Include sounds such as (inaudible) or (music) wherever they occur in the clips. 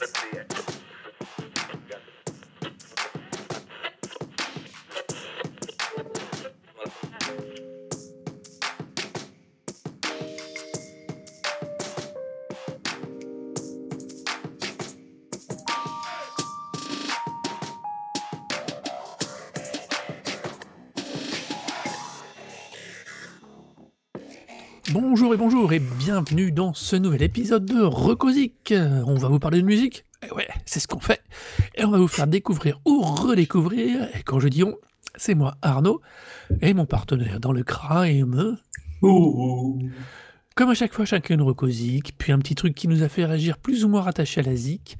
Let's see it. Bonjour et bonjour et bienvenue dans ce nouvel épisode de Recosic. On va vous parler de musique et Ouais, c'est ce qu'on fait. Et on va vous faire découvrir ou redécouvrir. Et quand je dis on, c'est moi Arnaud et mon partenaire dans le crime. Comme à chaque fois, chacun une Recosic, puis un petit truc qui nous a fait réagir plus ou moins rattaché à la zik.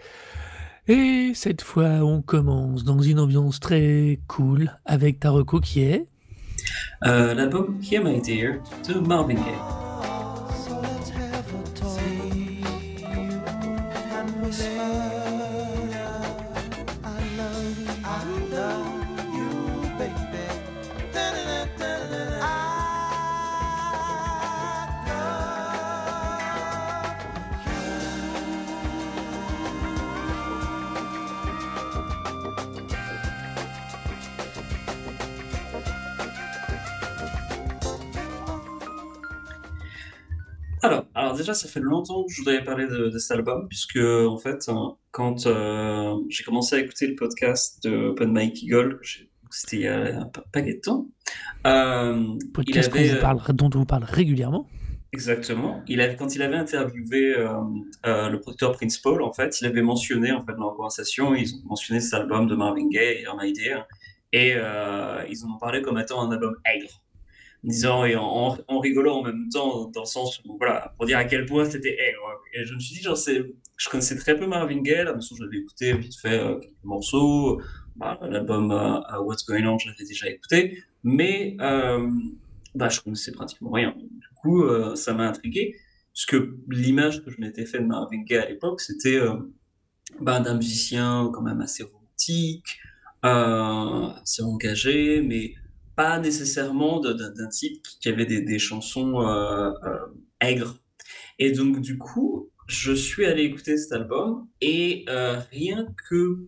Et cette fois, on commence dans une ambiance très cool avec ta reco qui est euh, L'album Hear My Dear de Marvin Gaye. Déjà, ça fait longtemps que je voudrais parler de, cet album, puisque, en fait, hein, quand euh, j'ai commencé à écouter le podcast de Open Mike Eagle, c'était il y a un paquet de temps. Euh, podcast avait, vous parle, dont on vous parle régulièrement. Exactement. Il avait, quand il avait interviewé euh, le producteur Prince Paul, en fait, il avait mentionné, en fait, dans la conversation, ils ont mentionné cet album de Marvin Gaye, My Idea, et ils en ont parlé comme étant un album aigre disant et en, rigolant en même temps, dans le sens où, voilà, pour dire à quel point c'était Et je me suis dit, genre, je connaissais très peu Marvin Gaye, la je l'avais écouté vite fait euh, quelques morceaux, bah, l'album euh, What's Going On, je l'avais déjà écouté, mais euh, bah, je connaissais pratiquement rien. Du coup, ça m'a intrigué, puisque l'image que je m'étais fait de Marvin Gaye à l'époque, c'était bah, d'un musicien quand même assez romantique, assez engagé, mais pas nécessairement d'un type qui avait des, chansons euh, euh, aigres. Et donc, du coup, je suis allé écouter cet album et euh, rien que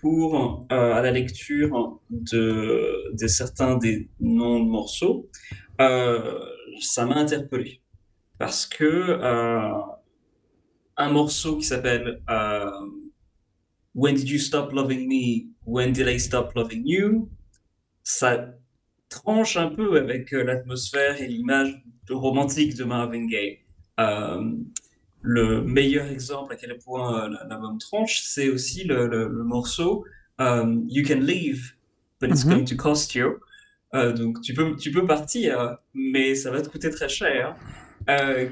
pour à la lecture de, de, certains des noms de morceaux, ça m'a interpellé parce que un morceau qui s'appelle When Did You Stop Loving Me? When Did I Stop Loving You? Ça tranche un peu avec euh, l'atmosphère et l'image romantique de Marvin Gaye. Euh, le meilleur exemple à quel point euh, l'album tranche, c'est aussi le, morceau You Can Leave, but it's mm-hmm. going to cost you. donc tu peux, tu peux partir, mais ça va te coûter très cher.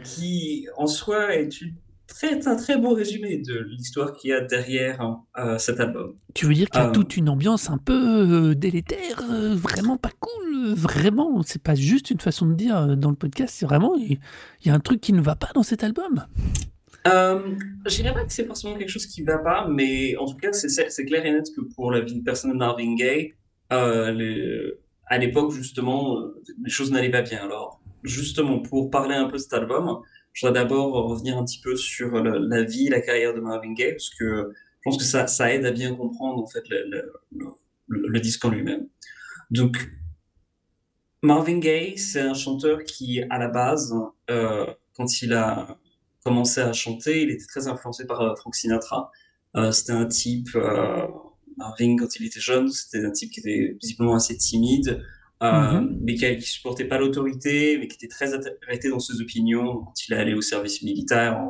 qui en soi est une très, un très beau résumé de l'histoire qu'il y a derrière hein, euh, cet album. Tu veux dire qu'il y a euh, toute une ambiance un peu euh, délétère, vraiment pas cool, vraiment. C'est pas juste une façon de dire dans le podcast, c'est vraiment il y, a un truc qui ne va pas dans cet album. je dirais pas que c'est forcément quelque chose qui va pas, mais en tout cas, c'est clair et net que pour la vie de personne de Marvin Gaye, à l'époque, justement, les choses n'allaient pas bien. Alors, justement, pour parler un peu de cet album, je voudrais d'abord revenir un petit peu sur la vie, la carrière de Marvin Gaye, parce que je pense que ça, aide à bien comprendre en fait le, le, disque en lui-même. Donc, Marvin Gaye, c'est un chanteur qui, à la base, euh, quand il a commencé à chanter, il était très influencé par euh, Frank Sinatra. Euh, c'était un type, Marvin, quand il était jeune, c'était un type qui était visiblement assez timide, euh, mhm. mais qui, ne supportait pas l'autorité, mais qui était très arrêté dans ses opinions. Quand il est allé au service militaire,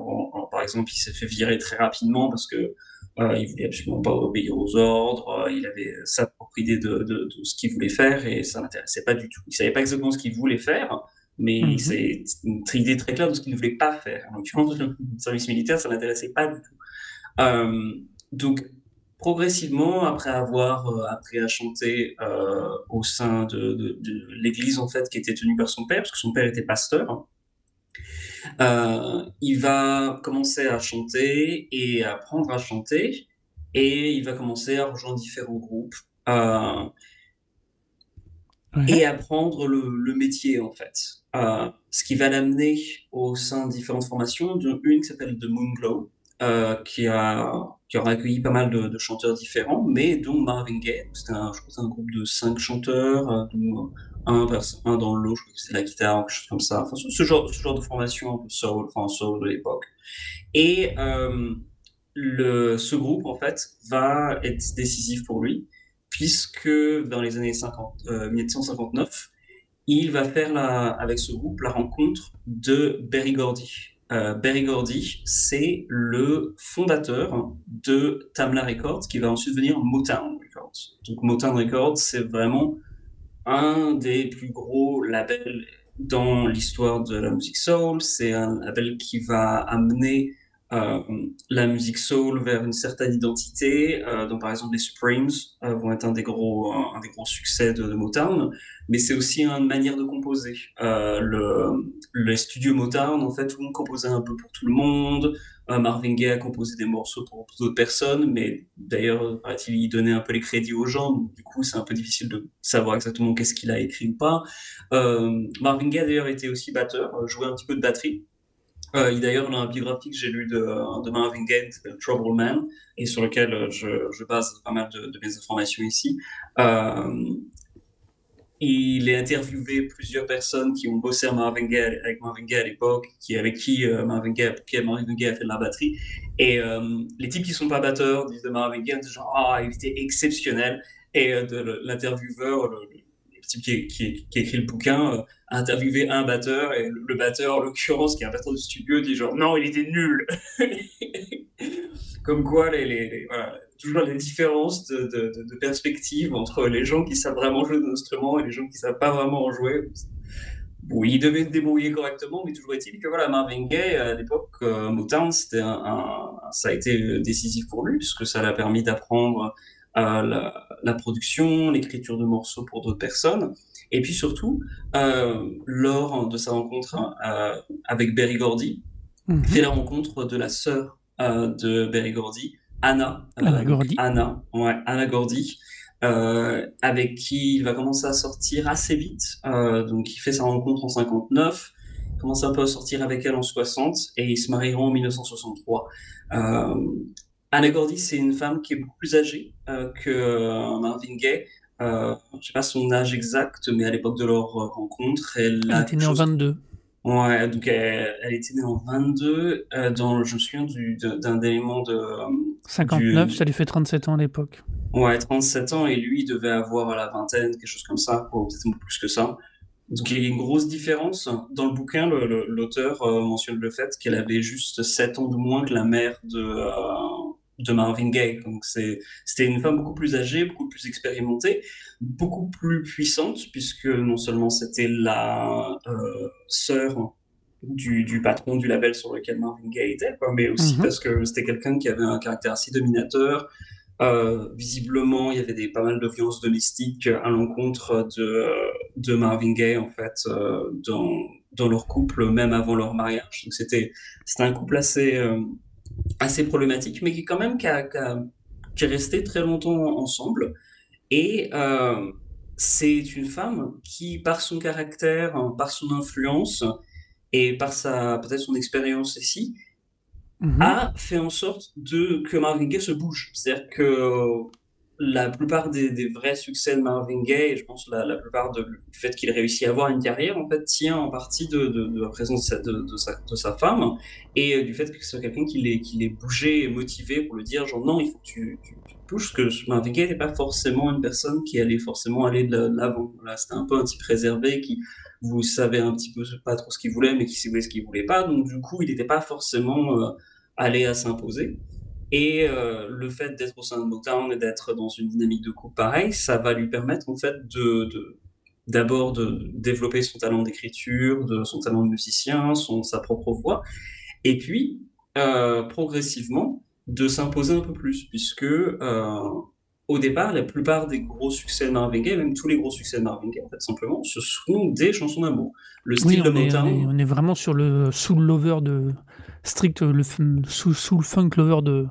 par exemple, il s'est fait virer très rapidement parce que euh, il voulait absolument pas obéir aux ordres. Euh, il avait sa propre idée de, de, de ce qu'il voulait faire et ça l'intéressait pas du tout. Il savait pas exactement ce qu'il voulait faire, mais mm c'est une idée très claire de ce qu'il ne voulait pas faire. En l'occurrence, (laughs) le service militaire, ça l'intéressait pas du tout. Euh, donc progressivement, après avoir euh, appris à chanter euh, au sein de, l'église en fait qui était tenue par son père, parce que son père était pasteur, euh, il va commencer à chanter et apprendre à chanter, et il va commencer à rejoindre différents groupes et apprendre le, métier en fait. ce qui va l'amener au sein de différentes formations, dont une qui s'appelle The Moon Glow, qui, a, qui aura accueilli pas mal de, chanteurs différents, mais dont Marvin Gaye. C'était un, je crois un groupe de cinq chanteurs, euh, un, un dans l'eau, je crois que c'est la guitare, quelque chose comme ça. Enfin, ce, genre, ce genre de formation un peu soul, enfin soul de l'époque. Et euh, le, ce groupe, en fait, va être décisif pour lui, puisque dans les années 50, 1959, il va faire la, avec ce groupe la rencontre de Berry Gordy. Euh, Berry Gordy, c'est le fondateur de Tamla Records, qui va ensuite devenir Motown Records. Donc Motown Records, c'est vraiment un des plus gros labels dans l'histoire de la musique soul. C'est un label qui va amener euh, la musique soul vers une certaine identité. Euh, donc par exemple les Supremes euh, vont être un des gros un, des gros succès de, Motown, mais c'est aussi une manière de composer. le les studios Motown en fait tout le monde composait un peu pour tout le monde. Marvin Gaye a composé des morceaux pour d'autres personnes, mais d'ailleurs il donnait un peu les crédits aux gens. Donc, du coup c'est un peu difficile de savoir exactement qu'est-ce qu'il a écrit ou pas. Marvin Gaye d'ailleurs était aussi batteur, jouait un petit peu de batterie. Euh, D'ailleurs, biographique que j'ai lu de, Marvin Gaye Trouble Man, et sur lequel euh, je, base pas mal de, mes informations ici. Euh, il est interviewé plusieurs personnes qui ont bossé avec Marvin Gaye à l'époque, qui, avec qui, euh, Marvin Gaye, qui Marvin Gaye a fait de la batterie. Et les types qui sont pas batteurs disent de Marvin Gaye, genre, ah, il était exceptionnel. Et de l'intervieweur, qui, écrit le bouquin, interviewé un batteur et le, batteur, en l'occurrence, qui est un batteur de studio, dit genre non, il était nul. (laughs) Comme quoi, toujours les différences de, de, de, perspective entre les gens qui savent vraiment jouer d'un instrument et les gens qui savent pas vraiment en jouer. Bon, il devait se débrouiller correctement, mais toujours est-il que voilà, Marvin Gaye, à l'époque, euh, un, ça a été décisif pour lui, puisque ça l'a permis d'apprendre euh, la, la, production, l'écriture de morceaux pour d'autres personnes. Et puis surtout, euh, lors de sa rencontre euh, avec Berry Gordy, mm fait la rencontre de la sœur euh, de Berry Gordy, Anna. Anna Gordy. Anna, ouais, Anna Gordy. Avec qui il va commencer à sortir assez vite. donc il fait sa rencontre en 59, il commence un peu à sortir avec elle en 60 et ils se marieront en 1963. Anna Gordy, c'est une femme qui est beaucoup plus âgée que Marvin Gaye. Euh, je sais pas son âge exact, mais à l'époque de leur rencontre, elle, elle était née en 22. Ouais, donc elle, elle, était née en 22. Euh, dans, je me souviens d'un élément de. 59, du... ça lui fait 37 ans à l'époque. Ouais, 37 ans, et lui, il devait avoir la vingtaine, quelque chose comme ça, ou peut-être plus que ça. Donc il y a une grosse différence. Dans le bouquin, l'auteur euh, mentionne le fait qu'elle avait juste 7 ans de moins que la mère de, euh, de Marvin Gaye. Donc c'était une femme beaucoup plus âgée, beaucoup plus expérimentée, beaucoup plus puissante, puisque non seulement c'était la euh, sœur du, du, patron du label sur lequel Marvin Gaye était, quoi, mais aussi mhm. parce que c'était quelqu'un qui avait un caractère assez dominateur. Euh, visiblement, il y avait des, pas mal de violences domestiques à l'encontre de, de Marvin Gaye, en fait, euh, dans, dans leur couple, même avant leur mariage. Donc c'était un couple assez, assez problématique, mais qui quand même qui, a, qui, est resté très longtemps ensemble. Et euh, c'est une femme qui, par son caractère, par son influence et par sa peut-être son expérience ici, mhm. a fait en sorte de que Marvin Gaye se bouge. C'est-à-dire que la plupart des, vrais succès de Marvin Gaye, et je pense la, la plupart de, du fait qu'il réussit à avoir une carrière, en fait, tient en partie de, la présence de, sa, femme et euh, du fait que ce soit quelqu'un qui l'ait, l'ait bougé et motivé pour le dire, genre non, il faut que tu, tu, tu bouges, que Marvin Gaye n'est pas forcément une personne qui allait forcément aller de l'avant. Voilà, c'était un peu un type réservé qui, vous savez un petit peu pas trop ce qu'il voulait, mais qui savait ce qu'il voulait pas. Donc du coup, il n'était pas forcément euh, allé à s'imposer. Et euh, le fait d'être au sein de Motown et d'être dans une dynamique de couple pareil, ça va lui permettre en fait de, d'abord de développer son talent d'écriture, de son talent de musicien, son, sa propre voix, et puis euh, progressivement de s'imposer un peu plus, puisque euh, au départ, la plupart des gros succès de Marvin Gaye, même tous les gros succès de Marvin Gaye, en fait, simplement, ce sont des chansons d'amour. Le style de Motown. On est, on est, vraiment sur le soul lover de strict, le soul funk lover de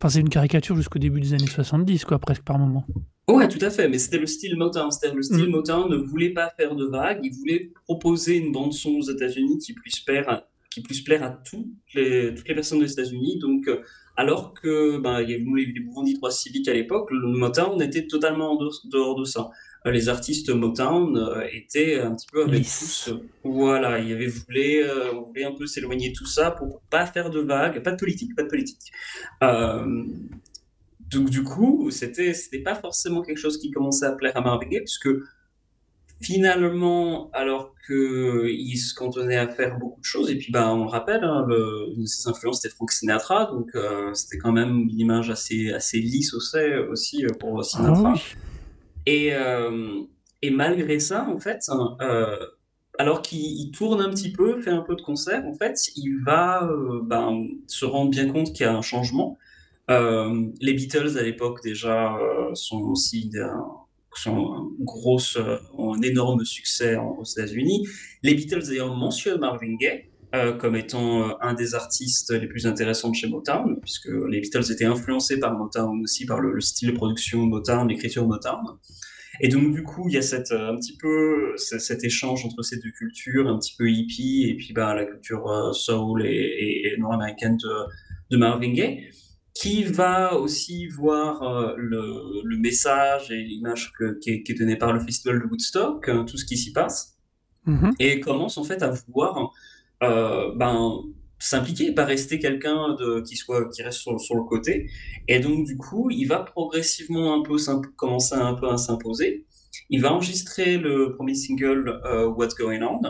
Enfin, c'est une caricature jusqu'au début des années 70, quoi, presque par moment. Ouais, tout à fait, mais c'était le style Motown. C'était le style mm. Motown ne voulait pas faire de vagues, il voulait proposer une bande-son aux États-Unis qui puisse plaire qui puisse plaire à toutes les, toutes les personnes des États-Unis. Donc, alors que ben, il y avait les mouvements dits droits civiques à l'époque, le Motown était totalement en dehors de ça. Les artistes Motown étaient un petit peu avec tous. Voilà, il y avait voulu, on voulait un peu s'éloigner de tout ça pour pas faire de vagues, pas de politique, pas de politique. donc du coup, c'était c'était pas forcément quelque chose qui commençait à plaire à Marvin Gaye, puisque finalement, alors qu'il se cantonnait à faire beaucoup de choses, et puis bah, on le rappelle, hein, une de ses influences c'était Frank Sinatra, donc euh, c'était quand même une image assez, assez lisse aussi, euh, pour Sinatra. Ah et, euh, et malgré ça, en fait, hein, alors qu'il tourne un petit peu, fait un peu de concert, en fait, il va ben, se rendre bien compte qu'il y a un changement. les Beatles à l'époque déjà sont aussi sont un, grosse, euh, un énorme succès aux États-Unis. Les Beatles d'ailleurs mentionnent Marvin Gaye euh, comme étant euh, un des artistes les plus intéressants de chez Motown, puisque les Beatles étaient influencés par Motown aussi, par le, style de production Motown, l'écriture Motown. Et donc du coup, il y a cette, un petit peu cet échange entre ces deux cultures, un petit peu hippie, et puis bah, la culture soul et, nord-américaine de, de Marvin Gaye qui va aussi voir euh, le, le, message et l'image qui, est, est donnée par le festival de Woodstock, euh, tout ce qui s'y passe, mm-hmm. et commence en fait à vouloir euh, ben, s'impliquer, pas rester quelqu'un qui soit qui reste sur, le côté. Et donc du coup, il va progressivement un peu commencer un peu à s'imposer. Il va enregistrer le premier single What's Going On,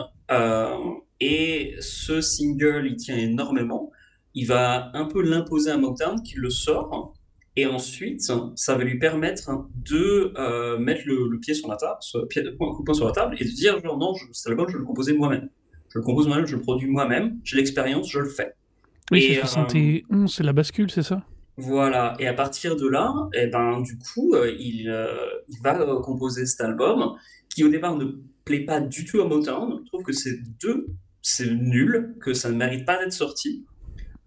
et ce single, il tient énormément il va un peu l'imposer à Motown qui le sort. Et ensuite, ça va lui permettre de euh, mettre le, pied sur la table, pied de sur la table, et de dire genre non, cet album, je vais le composer moi-même. Je le compose moi-même, je le produis moi-même, j'ai l'expérience, je le fais. Oui, c'est 71, euh, c'est la bascule, c'est ça? Voilà, et à partir de là, eh ben, du coup, euh, il, il, va composer cet album qui au départ ne plaît pas du tout à Motown. Je trouve que c'est deux, c'est nul, que ça ne mérite pas d'être sorti.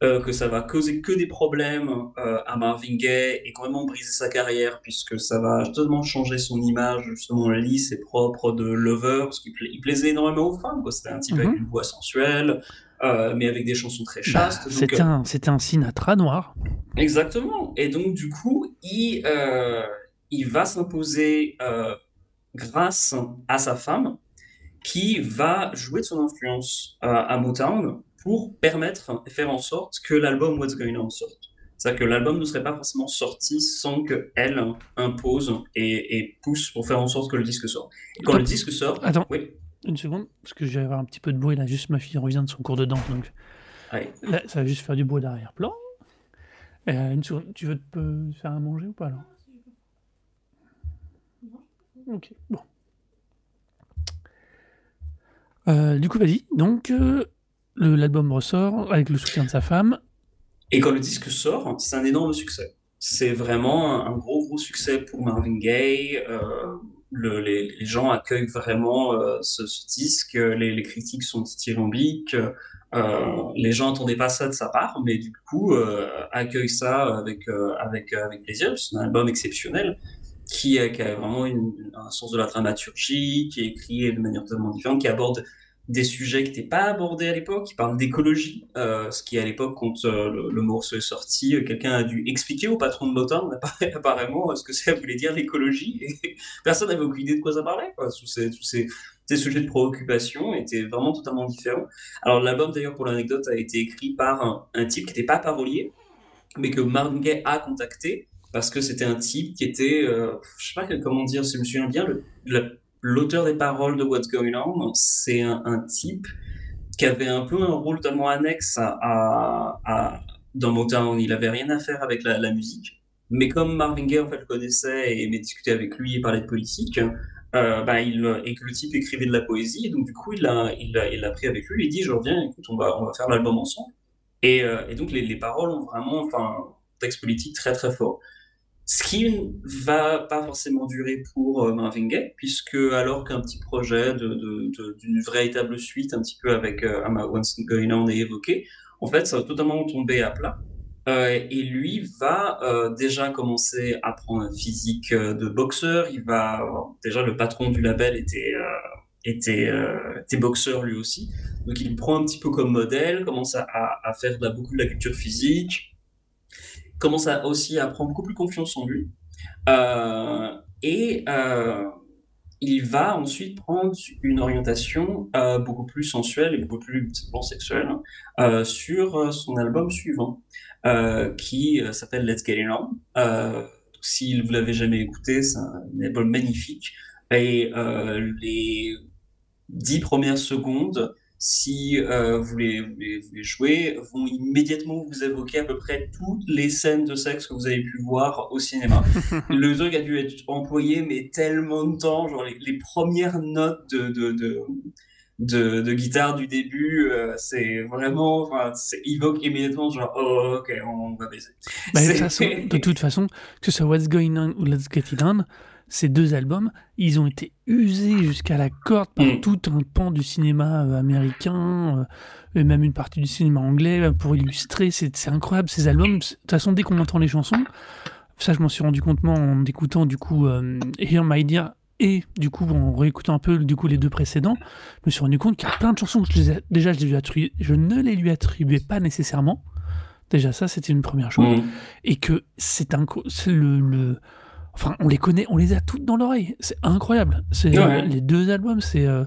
Euh, que ça va causer que des problèmes euh, à Marvin Gaye et quand même briser sa carrière puisque ça va totalement changer son image justement lisse et propre de lover parce qu'il plaisait énormément aux femmes c'était un type avec mhm. une voix sensuelle euh, mais avec des chansons très bah, chastes c'était un c'était un Sinatra noir. Exactement. Et donc du coup il il va s'imposer grâce à sa femme qui va jouer de son influence à Motown pour permettre et faire en sorte que l'album What's Going On sorte. C'est-à-dire que l'album ne serait pas forcément sorti sans qu'elle impose et, pousse pour faire en sorte que le disque sorte. Et quand le disque sort... Attends, oui. une seconde, parce que je vais avoir un petit peu de bruit là, juste ma fille revient de son cours de danse, donc là, ça va juste faire du bruit d'arrière-plan. Euh, une seconde, tu veux te faire à manger ou pas là Ok, bon. Euh, du coup, vas-y. Donc, euh, l'album ressort avec le soutien de sa femme. Et quand le disque sort, c'est un énorme succès. C'est vraiment un, gros, gros succès pour Marvin Gaye. Euh, le, les, gens accueillent vraiment euh, ce, disque. Les, critiques sont dithyrambiques. Euh, les gens n'attendaient pas ça de sa part, mais du coup, accueillent ça avec, avec, avec plaisir. C'est un album exceptionnel qui, qui a vraiment une, un sens de la dramaturgie, qui est écrit de manière totalement différente, qui aborde des sujets qui n'étaient pas abordés à l'époque. Il parle d'écologie, euh, ce qui à l'époque, quand euh, le, morceau est sorti, euh, quelqu'un a dû expliquer au patron de Motown (laughs) apparemment ce que ça voulait dire l'écologie. Et (laughs) personne n'avait aucune idée de quoi ça parlait. Tous, ces, tous ces, sujets de préoccupation étaient vraiment totalement différents. Alors l'album, d'ailleurs, pour l'anecdote, a été écrit par un, type qui n'était pas parolier, mais que Marvin a contacté parce que c'était un type qui était, je sais pas comment dire, si je me souviens bien, le, l'auteur des paroles de What's Going On, c'est un, type qui avait un peu un rôle tellement annexe à, à, dans Motown. Il avait rien à faire avec la, musique. Mais comme Marvin Gaye en fait le connaissait et aimait discuter avec lui et parler de politique, euh, bah, il, et que le type écrivait de la poésie, donc du coup il l'a il a, il a pris avec lui, il dit je reviens, écoute on va on va faire l'album ensemble. Et, euh, et donc les, les, paroles ont vraiment enfin un texte politique très très fort. Ce qui ne va pas forcément durer pour euh, Marvin Gaye, puisque alors qu'un petit projet d'une véritable suite, un petit peu avec euh, What's Going On est évoqué, en fait, ça va totalement tomber à plat. Euh, et lui va euh, déjà commencer à prendre un physique de boxeur. Il va déjà le patron du label était était, boxeur lui aussi. Donc il prend un petit peu comme modèle, commence à, faire la, beaucoup de la culture physique, commence à, aussi à prendre beaucoup plus confiance en lui. Euh, et euh, il va ensuite prendre une orientation euh, beaucoup plus sensuelle et beaucoup plus sexuelle hein, sur son album suivant, qui s'appelle Let's Get It On. si vous l'avez jamais écouté, c'est un album magnifique. Et les dix premières secondes si euh, vous, les, vous, les, vont immédiatement vous évoquer à peu près toutes les scènes de sexe que vous avez pu voir au cinéma. (laughs) le truc a dû être employé, mais tellement de temps, genre les, premières notes de, de, de, de, guitare du début, euh, c'est vraiment, enfin, évoque immédiatement genre, oh, ok, on va baiser. Bah, de, toute façon, de toute façon, que ce soit What's Going On ou Let's Get It On, ces deux albums, ils ont été usés jusqu'à la corde par mm. tout un pan du cinéma euh, américain euh, et même une partie du cinéma anglais euh, pour illustrer. C'est incroyable ces albums. De toute façon, dès qu'on entend les chansons, ça je m'en suis rendu compte en écoutant du coup Here My Dear et du coup en réécoutant un peu du coup les deux précédents, je me suis rendu compte qu'il y a plein de chansons que je les déjà je, les lui je ne les lui attribuais pas nécessairement. Déjà ça c'était une première chose mm. et que c'est un le, le Enfin, on les connaît, on les a toutes dans l'oreille. C'est incroyable. C'est les deux albums, c'est. Euh,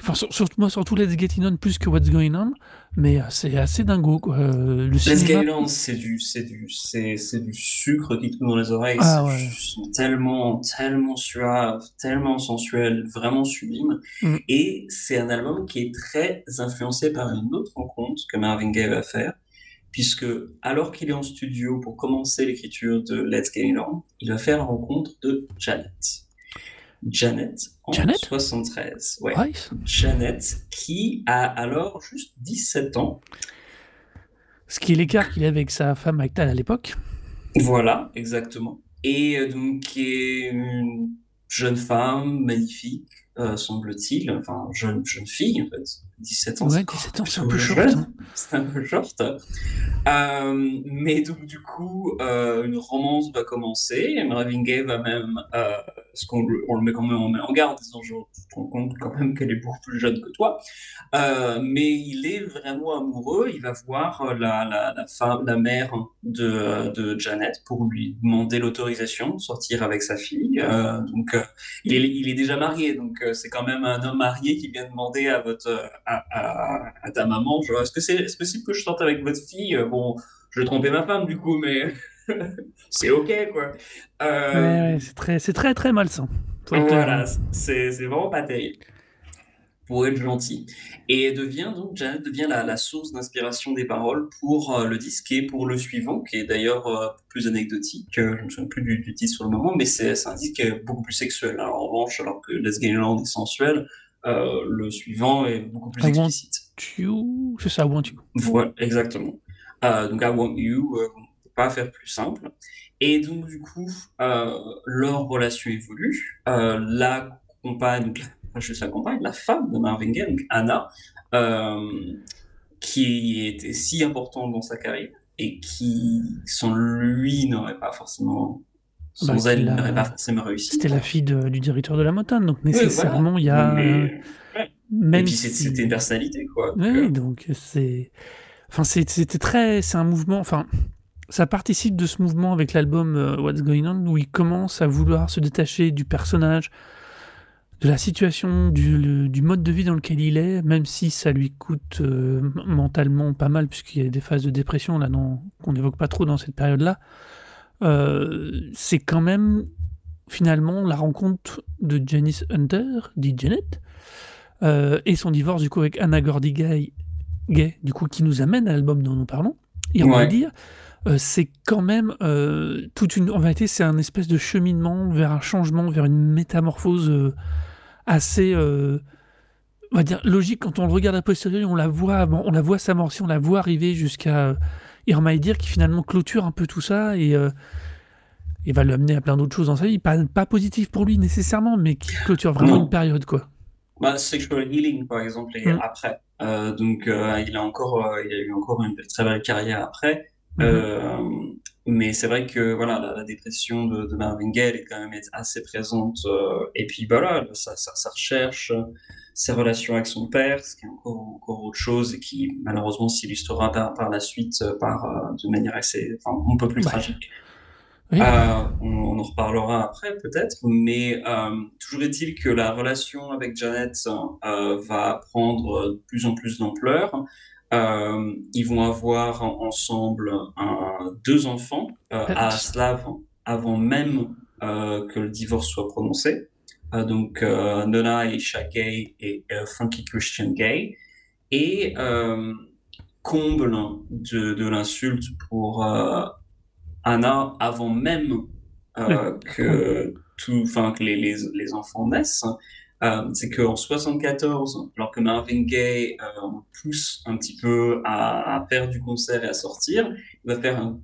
enfin, surtout moi, surtout Let's Get It On plus que What's Going On, mais euh, c'est assez dingo. Quoi. Euh, le Let's Get On, c'est du, c'est du, c'est, c'est du sucre qui tombe dans les oreilles. Ah, c'est tellement, tellement suave, tellement sensuel, vraiment sublime. Mm. Et c'est un album qui est très influencé par une autre rencontre que Marvin Gaye va faire puisque alors qu'il est en studio pour commencer l'écriture de Let's Get It On, il va faire la rencontre de Janet. Janet en 73. Ouais. Janet qui a alors juste 17 ans. Ce qui est l'écart qu'il avait avec sa femme Actal à l'époque. Voilà, exactement. Et euh, donc qui est une jeune femme magnifique, euh, semble-t-il, enfin jeune, jeune fille en fait, 17 ans. Ouais, 17 ans, c'est un peu short. Hein. (laughs) C'est un peu short. Euh, mais donc, du coup, euh, une romance va commencer. Marvin Gaye va même, euh, ce qu'on on le met quand même en garde, disant Je te rends compte quand même qu'elle est beaucoup plus jeune que toi. Euh, mais il est vraiment amoureux. Il va voir la, la, la, femme, la mère de, de Janet pour lui demander l'autorisation de sortir avec sa fille. Euh, donc, euh, il est, il, est, déjà marié. Donc, c'est quand même un homme marié qui vient demander à votre à, ta maman, genre, est-ce que c'est possible que je sorte avec votre fille? Bon, je vais tromper ma femme du coup, mais (laughs) c'est ok, quoi. Euh... c'est très, c'est très, très malsain. Voilà, c'est vraiment pas terrible. Pour être gentil. Et devient donc, Janet devient la, la source d'inspiration des paroles pour euh, le disque et pour le suivant, qui est d'ailleurs euh, plus anecdotique. je ne me souviens plus du, titre sur le moment, mais c'est un disque beaucoup plus sexuel. Alors, en revanche, alors que Let's Get est sensuel, euh, le suivant est beaucoup plus explicite. You, c'est ça, I want you. Voilà, exactement. Euh, donc I want you, euh, on ne peut pas faire plus simple. Et donc du coup, leur relation évolue. la compagne, je sa compagne, la femme de Marvin Gaye, donc Anna, qui était si importante dans sa carrière et qui, sans lui, n'aurait pas forcément sans bah, elle, n'aurait pas forcément réussi. C'était la fille du directeur de la Motown, donc nécessairement, il y a. Même Et puis c'était une personnalité, quoi. oui, euh, donc c'est. Enfin, c'était très. C'est un mouvement. Enfin, ça participe de ce mouvement avec l'album euh, What's Going On, où il commence à vouloir se détacher du personnage, de la situation, du, du mode de vie dans lequel il est, même si ça lui coûte euh, mentalement pas mal, puisqu'il y a des phases de dépression là qu'on n'évoque pas trop dans cette période-là. Euh, c'est quand même finalement la rencontre de Janice Hunter, dit Janet, euh, et son divorce du coup avec Anna Gordy Gay, du coup qui nous amène à l'album dont nous parlons. Et on va dire, euh, c'est quand même toute une. En vérité, c'est un espèce de cheminement vers un changement, vers une métamorphose assez. on va dire logique quand on le regarde à posteriori, on la voit, on la voit s'amorcer, on la voit arriver jusqu'à Irma dire qui finalement clôture un peu tout ça et, euh, et va l'amener à plein d'autres choses dans sa vie. Pas, pas positif pour lui nécessairement, mais qui clôture vraiment une période. quoi. Bah, Sexual Healing, par exemple, et mm. après. Euh, donc, euh, il, a encore, il a eu encore une très belle carrière après. Mm-hmm. Mais c'est vrai que voilà, la, dépression de, de, Marvin Gaye est quand même assez présente. Euh, et puis voilà, sa, sa, recherche, ses relations avec son père, ce qui est encore, encore autre chose et qui malheureusement s'illustrera par, par, la suite par, euh, de manière assez, enfin, un peu plus tragique. Euh, on, en reparlera après peut-être, mais toujours est-il que la relation avec Janet va prendre de plus en plus d'ampleur. Euh, ils vont avoir ensemble un, deux enfants euh, à Slav avant même euh, que le divorce soit prononcé. donc Nona et Gay et Funky Christian Gay. Et comble de, de l'insulte pour Anna avant même que, tout, que les, les, les, enfants naissent. Euh, c'est qu'en 74, alors que Marvin Gaye euh, pousse un petit peu à, faire du concert et à sortir, il va faire un,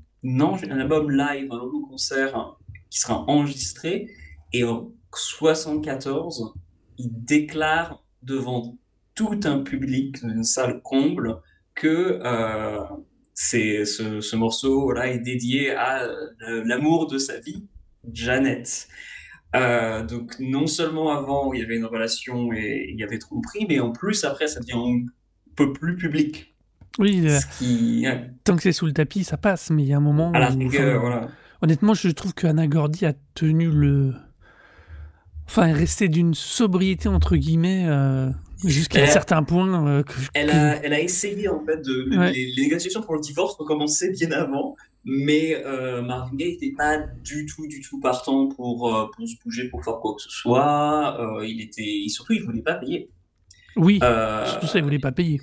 album live, un long concert qui sera enregistré. Et en 74, il déclare devant tout un public, une salle comble, que euh, ce morceau-là est dédié à l'amour de sa vie, Janet. Euh, donc non seulement avant il y avait une relation et il y avait tromperie, mais en plus après ça devient un peu plus public. Oui, euh, tant que c'est sous le tapis, ça passe, mais il y a un moment. À la voilà. Honnêtement, je trouve que Anna Gordy a tenu le. Enfin, est restée d'une sobriété entre guillemets euh, jusqu'à un certain point. elle, a, elle a essayé en fait de. Les, les, négociations pour le divorce ont commencé bien avant mais euh, Marvin Gaye n'était pas du tout, du tout partant pour, euh, pour se bouger pour faire quoi que ce soit. Euh, il était, surtout, il voulait pas payer. Oui, euh, surtout ça, il voulait pas payer.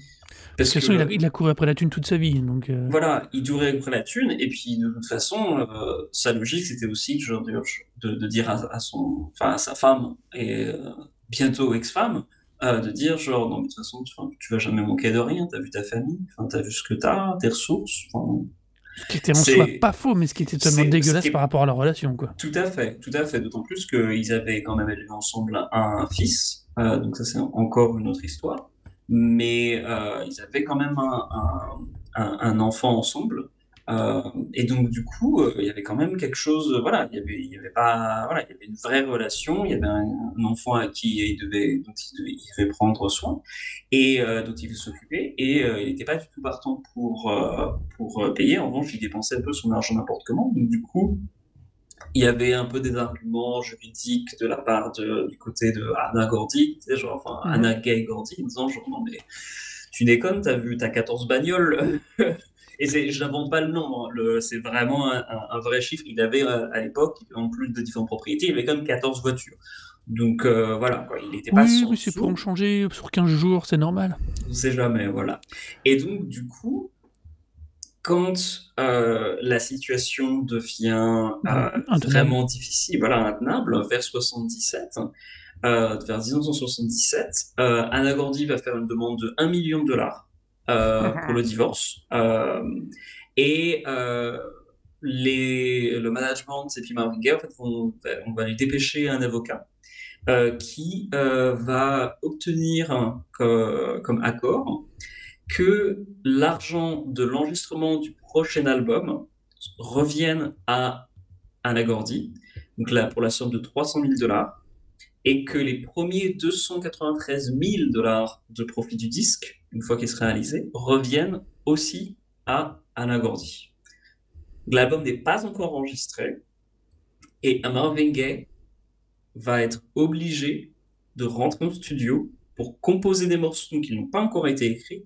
Parce que, il, a, il, a, couru après la thune toute sa vie. Donc euh. Voilà, il courait après la thune, et puis de toute façon, sa logique, c'était aussi genre, de, de, dire à, son, enfin, à sa femme, et bientôt ex-femme, de dire genre, non, mais de toute façon, tu, tu vas jamais manquer de rien, t'as vu ta famille, t'as vu ce que t'as, tes ressources, ce qui était en soi pas faux, mais ce qui était totalement dégueulasse par rapport à leur relation. Quoi. Tout à fait, tout à fait. D'autant plus qu'ils avaient quand même élevé ensemble un, fils, euh, donc ça c'est encore une autre histoire. Mais euh, ils avaient quand même un, un, un enfant ensemble. Euh, et donc du coup, euh, il y avait quand même quelque chose. Voilà, il y avait, il y avait pas, voilà, il y avait une vraie relation. Il y avait un, enfant à qui il devait, dont il devait, il devait prendre soin et euh, dont il devait s'occuper. Et il n'était pas du tout partant pour pour payer. En revanche, il dépensait un peu son argent n'importe comment. Donc du coup, il y avait un peu des arguments juridiques de la part de, du côté de Anna Gordy, tu sais, genre, enfin, mmh. Anna Gay Gordy, en disant genre, non mais tu déconnes, t'as vu, t'as 14 bagnoles, (laughs) Et je n'invente pas le nom, hein. c'est vraiment un, vrai chiffre. Il avait euh, à l'époque, en plus de différentes propriétés, il avait quand même 14 voitures. Donc euh, voilà, quoi. il n'était pas Oui, mais c'est pour me changer sur 15 jours, c'est normal. On ne sait jamais, voilà. Et donc, du coup, quand euh, la situation devient vraiment difficile, voilà, intenable, vers 77, vers 1977, Anna Gordy va faire une demande de 1 million de dollars euh, (laughs) pour le divorce. Euh, et euh, les, le management puis Marvin Gaye, en fait, on va lui dépêcher un avocat qui va obtenir comme accord que l'argent de l'enregistrement du prochain album revienne à Anna Gordy, donc là pour la somme de 300 000 dollars, et que les premiers 293 000 dollars de profit du disque une fois qu'il sera réalisé, reviennent aussi à Anna Gordy. L'album n'est pas encore enregistré et Marvin Gaye va être obligé de rentrer au studio pour composer des morceaux qui n'ont pas encore été écrits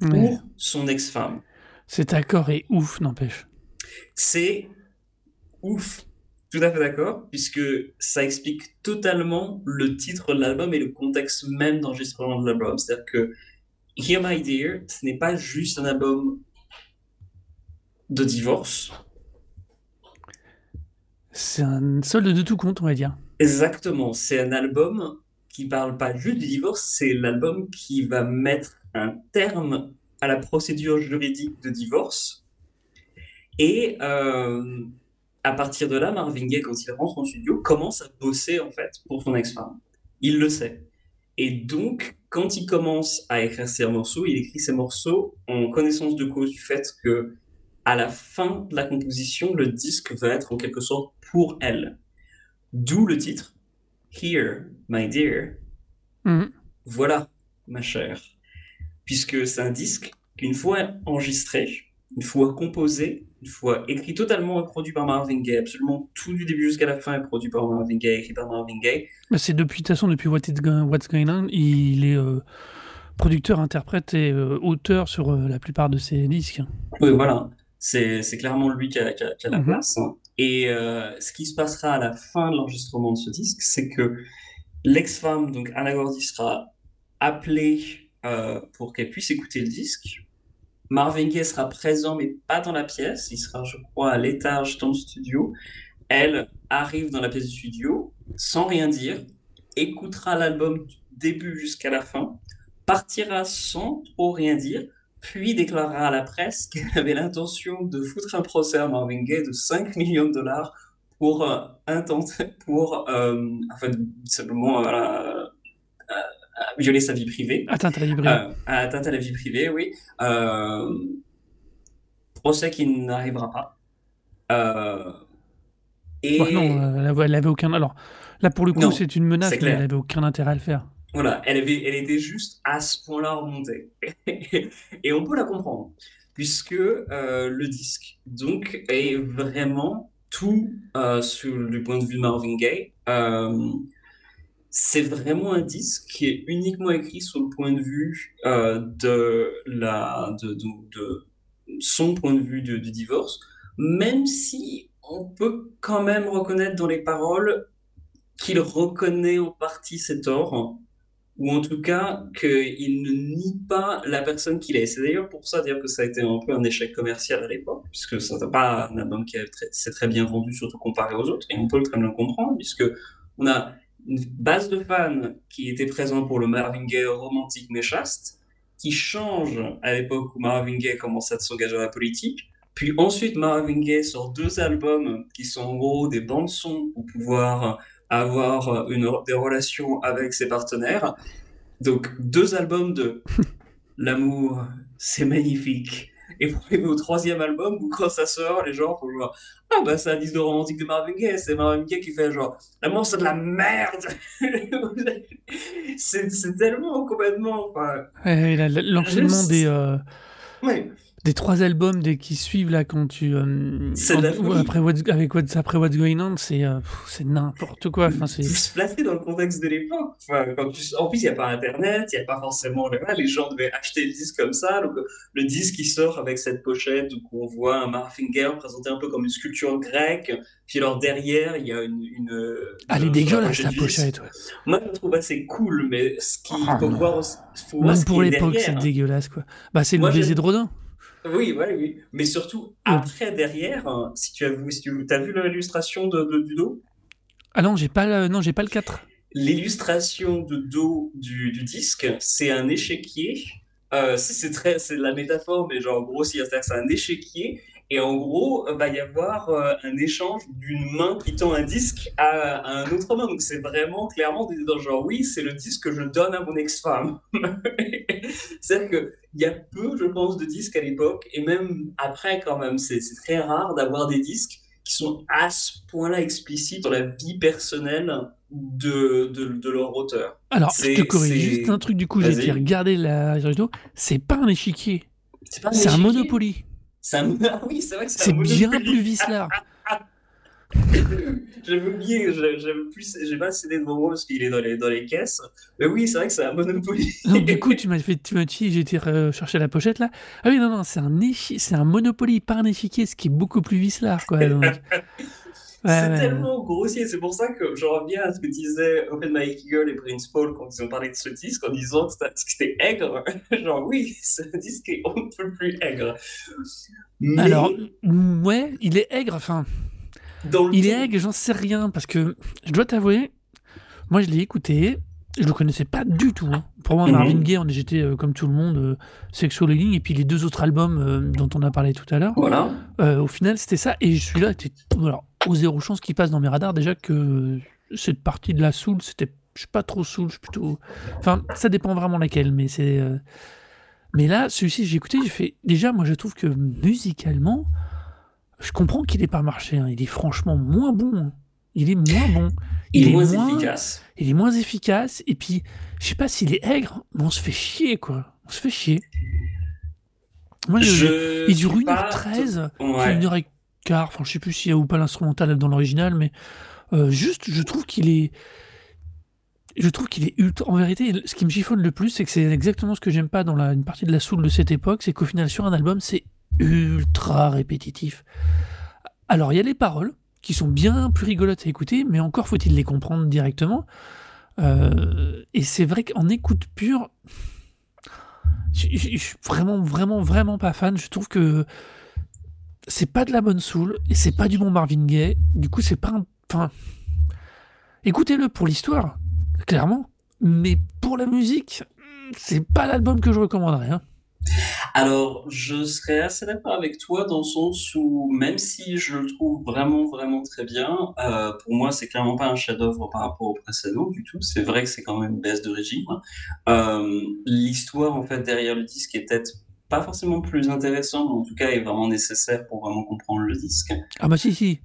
pour son ex-femme. Cet accord est ouf, n'empêche. C'est ouf. Tout à fait d'accord, puisque ça explique totalement le titre de l'album et le contexte même d'enregistrement de l'album. C'est-à-dire que Here My Dear, ce n'est pas juste un album de divorce. C'est un solde de tout compte, on va dire. Exactement, c'est un album qui parle pas juste du divorce, c'est l'album qui va mettre un terme à la procédure juridique de divorce. Et euh, à partir de là, Marvin Gaye, quand il rentre en studio, commence à bosser en fait pour son ex-femme. Il le sait. Et donc, quand il commence à écrire ses morceaux, il écrit ses morceaux en connaissance de cause du fait que à la fin de la composition, le disque va être en quelque sorte pour elle. D'où le titre Here, my dear. Mhm. Voilà, ma chère. Puisque c'est un disque qu'une fois enregistré, une fois composé, une fois écrit totalement et produit par Marvin Gaye, absolument tout du début jusqu'à la fin est produit par Marvin Gaye, écrit par Marvin Gaye. Bah, c'est depuis, de toute façon, depuis What Is Go- What's Going On, il est euh, producteur, interprète et euh, auteur sur euh, la plupart de ses disques. Oui, voilà. C'est clairement lui qui a, qui a- qui a la Mhm. place. Et ce qui se passera à la fin de l'enregistrement de ce disque, c'est que l'ex-femme, donc Anna Gordy, sera appelée pour qu'elle puisse écouter le disque. Marvin Gaye sera présent, mais pas dans la pièce. Il sera, je crois, à l'étage dans le studio. Elle arrive dans la pièce du studio sans rien dire, écoutera l'album du début jusqu'à la fin, partira sans trop rien dire, puis déclarera à la presse qu'elle avait l'intention de foutre un procès à Marvin Gaye de 5 millions de dollars pour euh, intenter, pour euh, simplement violer sa vie privée. Atteinte à la librairie. Euh, atteinte à la vie privée, oui. Euh, procès qui n'arrivera pas. Euh, et non, elle, avait, elle avait aucun. Alors, là, pour le coup, c'est une menace, mais elle avait aucun intérêt à le faire. Voilà, elle, avait, elle était juste à ce point-là remontée. (laughs) Et on peut la comprendre, puisque le disque, donc, est vraiment tout sur le point de vue de Marvin Gaye. C'est vraiment un disque qui est uniquement écrit sur le point de vue euh, de, son point de vue du divorce, même si on peut quand même reconnaître dans les paroles qu'il reconnaît en partie ses torts ou en tout cas qu'il ne nie pas la personne qu'il est. C'est d'ailleurs pour ça dire que ça a été un peu un échec commercial à l'époque, puisque ça n'est pas un album qui s'est très bien vendu, surtout comparé aux autres, et on peut très bien le comprendre, puisque on a une base de fans qui étaient présents pour le Marvin Gaye romantique mais chaste, qui change à l'époque où Marvin Gaye commence à s'engager dans la politique, puis ensuite Marvin Gaye sort deux albums qui sont en gros des bandes son pour pouvoir avoir une, des relations avec ses partenaires. Donc, deux albums de (laughs) l'amour, c'est magnifique. Et pour arriver au troisième album, où quand ça sort, les gens font genre Ah bah c'est un disque de romantique de Marvin Gaye, c'est Marvin Gaye qui fait genre L'amour c'est de la merde (laughs) C'est tellement complètement. Enfin, Ouais, L'enchaînement des, euh, ouais. Des trois albums des, qui suivent là quand tu. euh, de la après What's, avec What's, après What's Going On, c'est euh, c'est n'importe quoi. Enfin, c'est. se placer dans le contexte de l'époque. Enfin, quand tu- En plus, il n'y a pas Internet, il n'y a pas forcément. voilà, les gens devaient acheter le disque comme ça. Donc, le disque qui sort avec cette pochette où on voit un Marvin Gaye présenté un peu comme une sculpture grecque. Puis alors derrière, il y a une. une Elle est une- dégueulasse la pochette. Ouais. Moi, je trouve assez cool, mais ce qu'il Ah, faut non. voir, Même ce pour est l'époque, c'est dégueulasse quoi. Bah, c'est le baiser de Rodin. Oui, oui, oui. Mais surtout, après, derrière, hein, si tu as vu, si tu as vu l'illustration de, de- du dos, Ah non, j'ai pas, le- non, j'ai pas le 4. L'illustration de dos du, du disque, c'est un échiquier. Euh, c'est c'est très, c'est de la métaphore, mais genre grossière. C'est-à-dire c'est un échiquier. Et en gros, va y avoir euh, un échange d'une main qui tend un disque à, à un autre main. Donc c'est vraiment clairement des- dans genre, oui, c'est le disque que je donne à mon ex-femme. (laughs) C'est-à-dire qu'il y a peu, je pense, de disques à l'époque, et même après quand même, c'est très rare d'avoir des disques qui sont à ce point-là explicites sur la vie personnelle de, de, de leur auteur. Alors, je te corrige juste un truc du coup, j'ai Vas-y. été regarder la. C'est pas un échiquier, C'est un échiquier. Monopoly. (laughs) Ah oui, c'est vrai que c'est bien plus vicelard. J'avais oublié, j'ai- j'avais plus, j'ai pas le CD devant moi parce qu'il est dans les, dans les caisses. Mais oui, c'est vrai que c'est un Monopoly. Du coup, tu m'as fait, tu m'as dit, j'ai été chercher la pochette là. Ah oui, non, non, c'est un échi- c'est un Monopoly, pas un échiquier, ce qui est beaucoup plus vicelard quoi. donc. (laughs) C'est tellement grossier, c'est pour ça que je reviens à ce que disaient Open Mike Eagle et Prince Paul quand ils ont parlé de ce disque en disant que c'était- aigre. (laughs) Genre oui, c'est un disque qui est on ne peut plus aigre. Mais Alors, ouais, il est aigre, enfin, il est aigre, j'en sais rien, parce que je dois t'avouer, moi je l'ai écouté, je le connaissais pas du tout. hein. Pour moi, Mhm. Marvin Gaye, j'étais euh, comme tout le monde, euh, Sexual Healing, et puis les deux autres albums euh, dont on a parlé tout à l'heure, Voilà. euh, au final c'était ça, et celui-là était, alors, au zéro chance qu'il passe dans mes radars, déjà que cette partie de la soul, c'était, je suis pas trop soul, je suis plutôt, enfin, ça dépend vraiment laquelle, mais c'est... euh, Mais là, celui-ci, j'ai écouté, j'ai fait. Déjà, moi, je trouve que musicalement, je comprends qu'il n'ait pas marché. Hein. Il est franchement moins bon. Hein. Il est moins bon. Il, est, moins, efficace. Il est moins efficace. Et puis, je sais pas s'il est aigre, mais on se fait chier, quoi. On se fait chier. Moi, je il dure 1h13, ouais. 1h15. Enfin, je sais plus s'il y a ou pas l'instrumental dans l'original, mais euh, juste, je trouve qu'il est. Je trouve qu'il est ultra. En vérité, ce qui me chiffonne le plus, c'est que c'est exactement ce que j'aime pas dans la, une partie de la soul de cette époque, c'est qu'au final, sur un album, c'est ultra répétitif. Alors, il y a les paroles sont bien plus rigolotes à écouter, mais encore faut-il les comprendre directement. Euh, et c'est vrai qu'en écoute pure, je suis vraiment, vraiment, vraiment pas fan. Je trouve que c'est pas de la bonne soul et c'est pas du bon Marvin Gaye. Du coup, c'est pas un. Enfin. Écoutez-le pour l'histoire, clairement. Mais pour la musique, c'est pas l'album que je recommanderais. Hein. Alors, je serais assez d'accord avec toi dans le sens où, même si je le trouve vraiment, vraiment très bien, euh, pour moi, c'est clairement pas un chef-d'œuvre par rapport au précédent du tout. C'est vrai que c'est quand même une baisse de régime. Euh, l'histoire, en fait, derrière le disque est peut-être pas forcément plus intéressante, mais en tout cas est vraiment nécessaire pour vraiment comprendre le disque. Ah bah si, si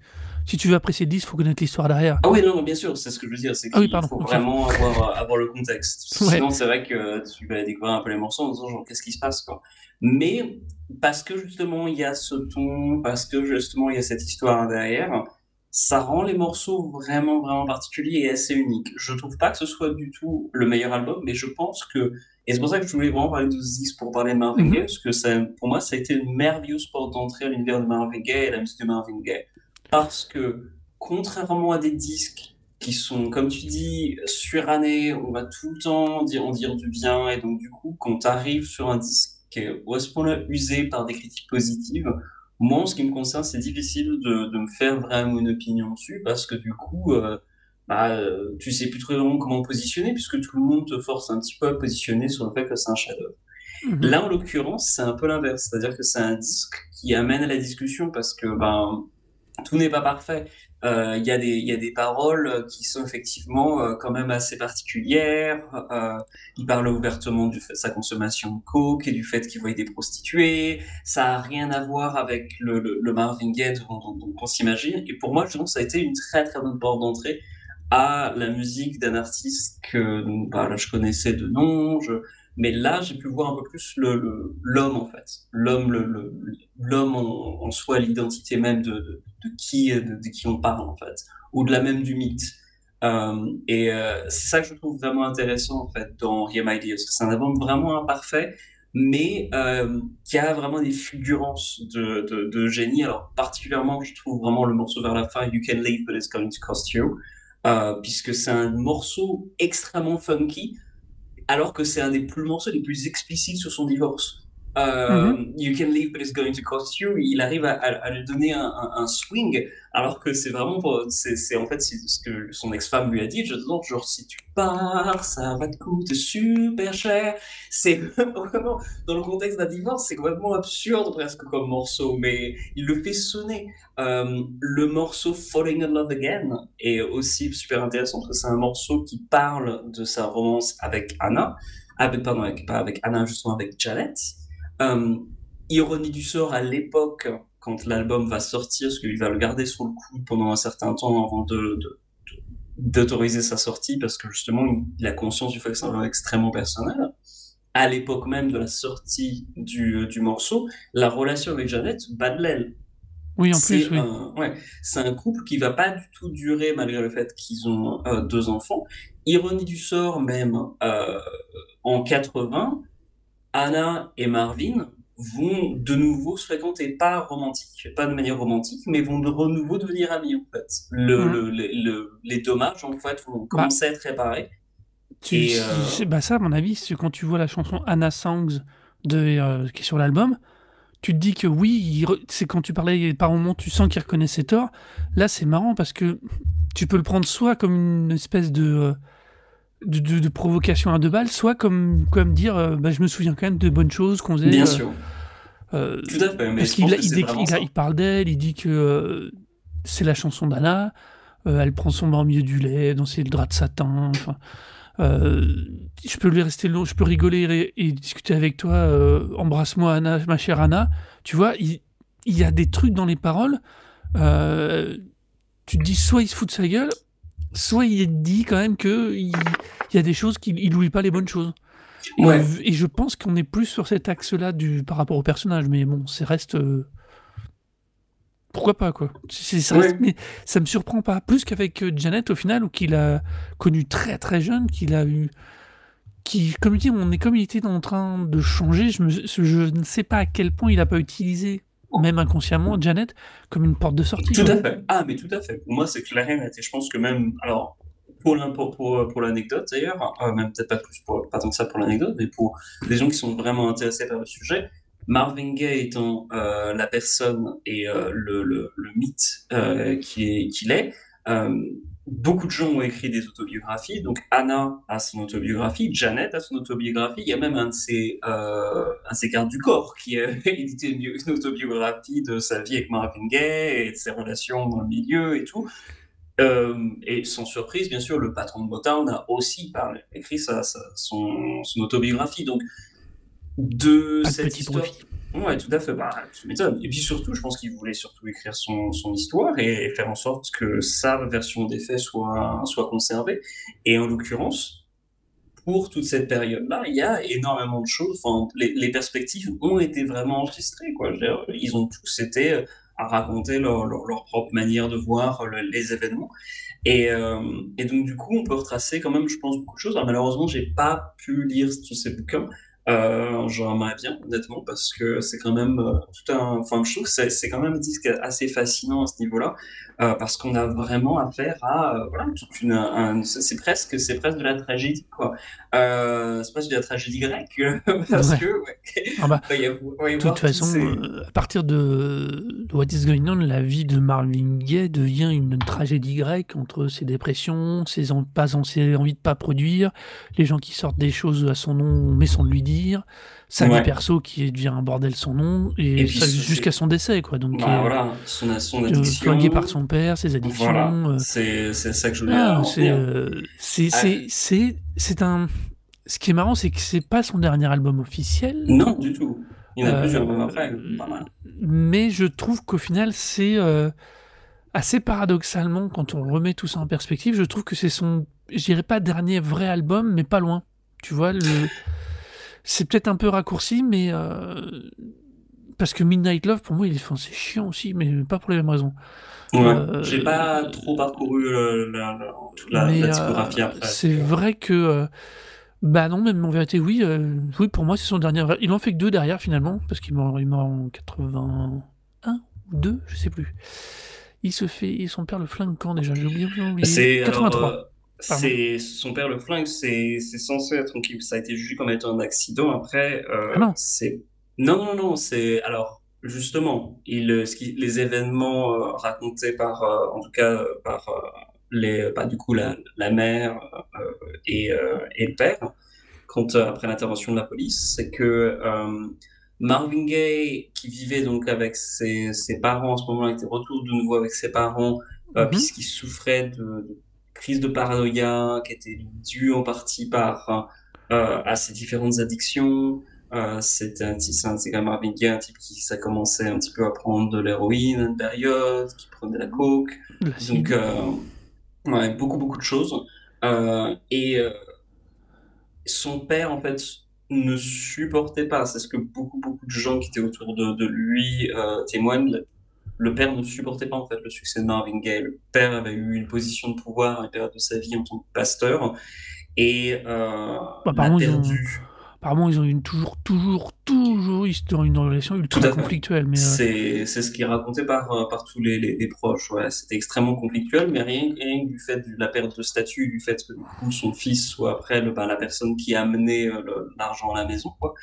si tu veux apprécier le disque, il faut connaître l'histoire derrière. Ah oui, non, bien sûr, c'est ce que je veux dire, c'est ah qu'il faut vraiment avoir, avoir, le contexte. (laughs) Sinon, c'est vrai que tu vas découvrir un peu les morceaux en disant, genre, qu'est-ce qui se passe, quoi. Mais parce que justement, il y a ce ton, parce que justement, il y a cette histoire derrière, ça rend les morceaux vraiment, vraiment particuliers et assez uniques. Je trouve pas que ce soit du tout le meilleur album, mais je pense que, et c'est pour ça que je voulais vraiment parler de disque pour parler de Marvin mhm. Gaye, parce que ça, pour moi, ça a été une merveilleuse porte d'entrée à l'univers de Marvin Gaye et la musique de Marvin Gaye parce que contrairement à des disques qui sont, comme tu dis, surannés, on va tout le temps dire, en dire du bien, et donc du coup, quand tu arrives sur un disque qui est au ce point-là usé par des critiques positives, moi, en ce qui me concerne, c'est difficile de, de, me faire vraiment une opinion dessus, parce que du coup, euh, bah, tu sais plus très vraiment comment positionner, puisque tout le monde te force un petit peu à positionner sur le fait que c'est un chef-d'œuvre. Mhm. Là, en l'occurrence, c'est un peu l'inverse, c'est-à-dire que c'est un disque qui amène à la discussion, parce que ben, tout n'est pas parfait. Euh, il y, y, a des paroles qui sont effectivement euh, quand même assez particulières. Euh, il parle ouvertement de sa consommation de coke et du fait qu'il voyait des prostituées. Ça a rien à voir avec le, le, Marvin Gaye dont, on s'imagine. Et pour moi, justement, ça a été une très très bonne porte d'entrée à la musique d'un artiste que bah, je connaissais de nom. Mais là, j'ai pu voir un peu plus l'homme, en fait. L'homme, l'homme en, soi, l'identité même de, de, qui, de, qui on parle, en fait. Au-delà même du mythe. Euh, et euh, c'est ça que je trouve vraiment intéressant, en fait, dans Hear My Dear. C'est un album vraiment imparfait, mais euh, qui a vraiment des fulgurances de, de, de, génie. Alors, particulièrement, je trouve vraiment le morceau vers la fin, You Can Leave, but it's going to cost you. Puisque c'est un morceau extrêmement funky, alors que c'est un des plus morceaux les plus explicites sur son divorce. Euh, mhm. You can leave, but it's going to cost you. Il arrive à, lui donner un, swing, alors que c'est vraiment, c'est en fait ce que son ex-femme lui a dit. Je dis genre si tu pars, ça va te coûter super cher. C'est (laughs) vraiment dans le contexte d'un divorce, c'est complètement absurde presque comme morceau, mais il le fait sonner. Euh, le morceau Falling in Love Again est aussi super intéressant parce que c'est un morceau qui parle de sa romance avec Anna, avec pardon, pas avec Anna justement avec Janet. Euh, ironie du sort, à l'époque, quand l'album va sortir, parce qu'il va le garder sur le coup pendant un certain temps avant de, d'autoriser sa sortie, parce que justement, il a conscience du fait que c'est un album extrêmement personnel. À l'époque même de la sortie du, du morceau, la relation avec Janet bat de l'aile. Oui, en plus, oui. ouais, c'est un couple qui va pas du tout durer malgré le fait qu'ils ont euh, deux enfants. Ironie du sort, même euh, en 80, Anna et Marvin vont de nouveau se fréquenter, pas romantique, pas de manière romantique, mais vont de renouveau devenir amis en fait. Le, mhm. les dommages en fait vont bah. commencer à être réparés. Tu, euh, bah ça, à mon avis, c'est quand tu vois la chanson Anna Songs de, euh, qui est sur l'album, tu te dis que oui, c'est quand tu parlais par moment, tu sens qu'il reconnaît ses torts. Là, c'est marrant parce que tu peux le prendre soit comme une espèce de euh, de, provocation à deux balles, soit comme, comme dire euh, bah, je me souviens quand même de bonnes choses qu'on faisait. Bien euh, sûr. Euh, Tout à fait. Mais parce qu'il il, il, parle d'elle, il dit que c'est la chanson d'Anna, elle prend son bain au milieu du lait, dans ses draps de satin. Enfin, je peux lui rester long, je peux rigoler et, discuter avec toi. Embrasse-moi, Anna, ma chère Anna. Tu vois, il, il y a des trucs dans les paroles. euh, tu te dis soit il se fout de sa gueule, soit il dit quand même que il, il y a des choses qu'il il oublie pas les bonnes choses. Et, Ouais. et je pense qu'on est plus sur cet axe-là du par rapport au personnage, mais bon, c'est reste. euh, pourquoi pas quoi ça reste- Ouais. Mais ça me surprend pas plus qu'avec euh, Janet au final, où qu'il a connu très très jeune, qu'il a eu, qui, comme je dis, on est comme il était en train de changer. Je, me, je ne sais pas à quel point il a pas utilisé, même inconsciemment, Janet comme une porte de sortie. Tout à fait. Ah, mais tout à fait. Pour moi, c'est clair et je pense que même, alors, pour l'anecdote d'ailleurs, euh, même peut-être pas plus pour, tant que ça pour l'anecdote, mais pour les gens qui sont vraiment intéressés par le sujet, Marvin Gaye étant euh, la personne et euh, le, mythe euh, qui est- qu'il est, beaucoup de gens ont écrit des autobiographies. Donc Anna a son autobiographie, Janet a son autobiographie. Il y a même un de ses, euh, un de ses gardes du corps qui a (laughs) édité une, une autobiographie de sa vie avec Marvin Gaye et de ses relations dans le milieu et tout. Euh, et sans surprise, bien sûr, le patron de Motown a aussi parlé, écrit sa, sa- son, son autobiographie. Donc, de Pas cette histoire. Ouais, tout à fait. Bah, tu m'étonnes. Et puis surtout, je pense qu'il voulait surtout écrire son, son histoire et, faire en sorte que sa version des faits soit, soit conservée. Et en l'occurrence, pour toute cette période-là, il y a énormément de choses. Enfin, les, perspectives ont été vraiment enregistrées. Quoi. Ils ont tous été euh, à raconter leur, leur, propre manière de voir le- les événements. Et, euh, et donc, du coup, on peut retracer quand même, je pense, beaucoup de choses. Alors, malheureusement, j'ai pas pu lire tous ces bouquins. Euh, J'aimerais bien, honnêtement, parce que c'est quand même euh, tout un. Enfin, je trouve que c'est quand même un disque assez fascinant à ce niveau-là, euh, parce qu'on a vraiment affaire à euh, voilà toute une. un- c'est presque c'est presque de la tragédie quoi. C'est presque de la tragédie grecque (laughs) parce Ouais. que ouais, Ah bah, (laughs) De toute façon, ces- à partir de de What is Going On, la vie de Marvin Gaye devient une tragédie grecque entre ses dépressions, ses, en- pas, ses envies de pas produire, les gens qui sortent des choses à son nom mais sans lui dire, sa Ouais. vie perso qui devient un bordel sans nom, et, jusqu'à son décès. quoi. Donc, Bah, euh, voilà, son, son euh, addiction. flingué par son père, ses addictions. Voilà, euh, c'est c'est ça que je voulais ah, c'est, euh, c'est, Ah. c'est, c'est, c'est un. Ce qui est marrant, c'est que c'est pas son dernier album officiel. Non, du tout. Il y en a plusieurs après. Pas mal. mais je trouve qu'au final, c'est assez paradoxalement, quand on remet tout ça en perspective, je trouve que c'est son, je dirais pas dernier vrai album, mais pas loin. Tu vois, le... c'est peut-être un peu raccourci, mais euh, parce que Midnight Love, pour moi, il est, enfin, c'est chiant aussi, mais pas pour les mêmes raisons. Ouais. Euh, J'ai pas trop parcouru euh, la, la, toute la, mais la euh, discographie après. c'est vrai que, euh, bah non, même en vérité, oui, euh, oui, pour moi, c'est son dernier. Il en fait que deux derrière finalement, parce qu'il meurt, il meurt en 81 ou 2, je sais plus. Il se fait, son père le flingue quand déjà? J'ai oublié, oublié. C'est 83. alors, euh, c'est son père le flingue, c'est censé être tranquille. Ça a été jugé comme étant un accident. Après, euh, Ah c'est non non non, c'est alors justement, il euh, ce qui, les événements euh, racontés par euh, en tout cas par les bah, du coup la, la mère et et le père quand après l'intervention de la police, c'est que Marvin Gaye, qui vivait donc avec ses, ses parents en ce moment, était retour de nouveau avec ses parents, Mhm. puisqu'il souffrait de, de crise de paranoïa, qui était due en partie par euh, à ses différentes addictions. Euh, c'était un type, c'est quand même un type qui ça commençait un petit peu à prendre de l'héroïne à une période, qui prenait de la coke. Donc, euh, ouais, beaucoup, beaucoup de choses. Euh, et son père, en fait, ne supportait pas. C'est ce que beaucoup, beaucoup de gens qui étaient autour de, de lui témoignent. Le, père ne supportait pas, en fait, le succès de Marvin Gaye. Le père avait eu une position de pouvoir à une période de sa vie en tant que pasteur. Et euh, Bah, ont- perdu. Apparemment, ils ont une, toujours, toujours, toujours ils ont une relation ultra conflictuelle. Mais euh, C'est c'est ce qui est raconté par, euh, par tous les, les, les proches. Ouais. C'était extrêmement conflictuel, mais rien, rien que du fait de la perte de statut, du fait que du coup son fils soit après le, bah, la personne qui a amené euh, le- l'argent à la maison, quoi.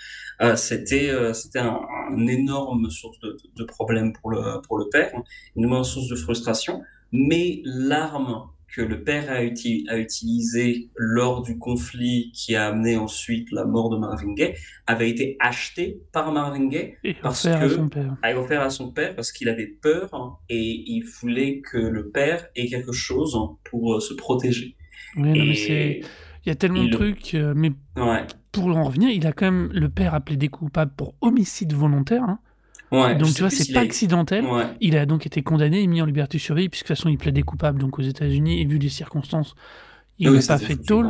Euh, c'était euh, c'était un, un énorme source de, de, de problème pour le, pour le père, une énorme source de frustration. Mais l'arme que le père a, uti- a utilisée lors du conflit qui a amené ensuite la mort de Marvin Gaye avait été achetée par Marvin Gaye et parce offert à que- son père. a offert à son père parce qu'il avait peur et il voulait que le père ait quelque chose pour euh, se protéger. Ouais, non, mais il y a tellement de trucs. euh, mais Ouais. pour en revenir, il a quand même le père appelé des coupables pour homicide volontaire. hein. Ouais, donc tu vois, c'est pas a- accidentel. Ouais. Il a donc été condamné et mis en liberté surveillée, puisque de toute façon il plaidait coupable donc aux États-Unis et vu les circonstances, il n'a pas fait de tôle.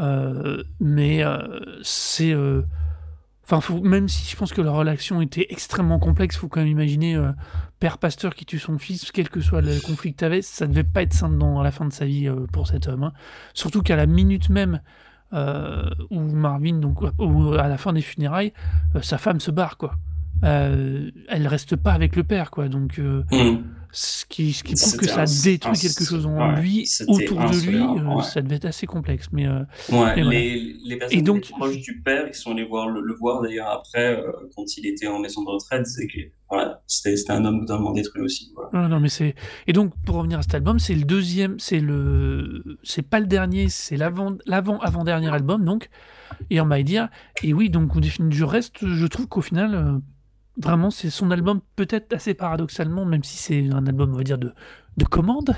Euh, mais euh, c'est. euh, Enfin, faut- même si je pense que leur relation était extrêmement complexe, faut quand même imaginer euh, père pasteur qui tue son fils, quel que soit le conflit que tu avais, ça devait pas être simple dans la fin de sa vie euh, pour cet homme. hein. Surtout qu'à la minute même euh, où Marvin, donc où, à la fin des funérailles, euh, sa femme se barre quoi. Euh, elle reste pas avec le père quoi, donc euh, Mhm. ce qui, ce qui prouve que ça détruit quelque chose en ouais, lui, autour de lui, euh, ouais. ça devait être assez complexe. Mais euh, Ouais, les, les personnes Et donc- les proches du père, ils sont allés voir le, le voir d'ailleurs après, quand il était en maison de retraite, disaient que voilà, c'était un homme totalement détruit aussi. Voilà. Non, non, mais c'est. Et donc, pour revenir à cet album, c'est le deuxième, c'est le. C'est pas le dernier, c'est l'avant, l'avant, avant-dernier album, donc. Et on m'a dit. Et oui, donc, on définit du reste, je trouve qu'au final, vraiment, c'est son album, peut-être assez paradoxalement, même si c'est un album, on va dire, de, de commande.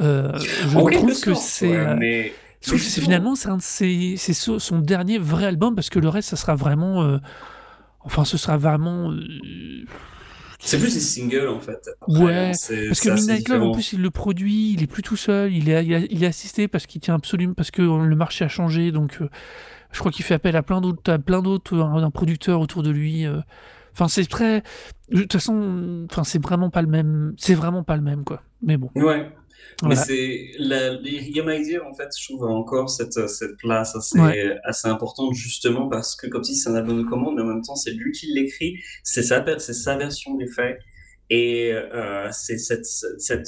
euh, je En quelque trouve que c'est. ouais, euh, mais je que finalement, c'est, son dernier vrai album, parce que le reste, ça sera vraiment. euh, enfin, ce sera vraiment. euh, c'est plus des singles en fait. Après, Ouais, hein, Parce que Midnight Club, en plus, il le produit, il est plus tout seul, il est, il est, il est assisté parce qu'il tient absolument, parce que le marché a changé, donc euh, je crois qu'il fait appel à plein d'autres, à plein d'autres, un, un producteur autour de lui. euh. Enfin, c'est très, de toute façon, enfin, c'est vraiment pas le même, c'est vraiment pas le même, quoi. Mais bon, Ouais. Mais c'est les Yama Idea, en fait, je trouve encore cette, cette place assez, Ouais. assez importante justement parce que comme si c'est un album de commande, mais en même temps c'est lui qui l'écrit, c'est sa, sa version des faits. Et euh, c'est cette, cette,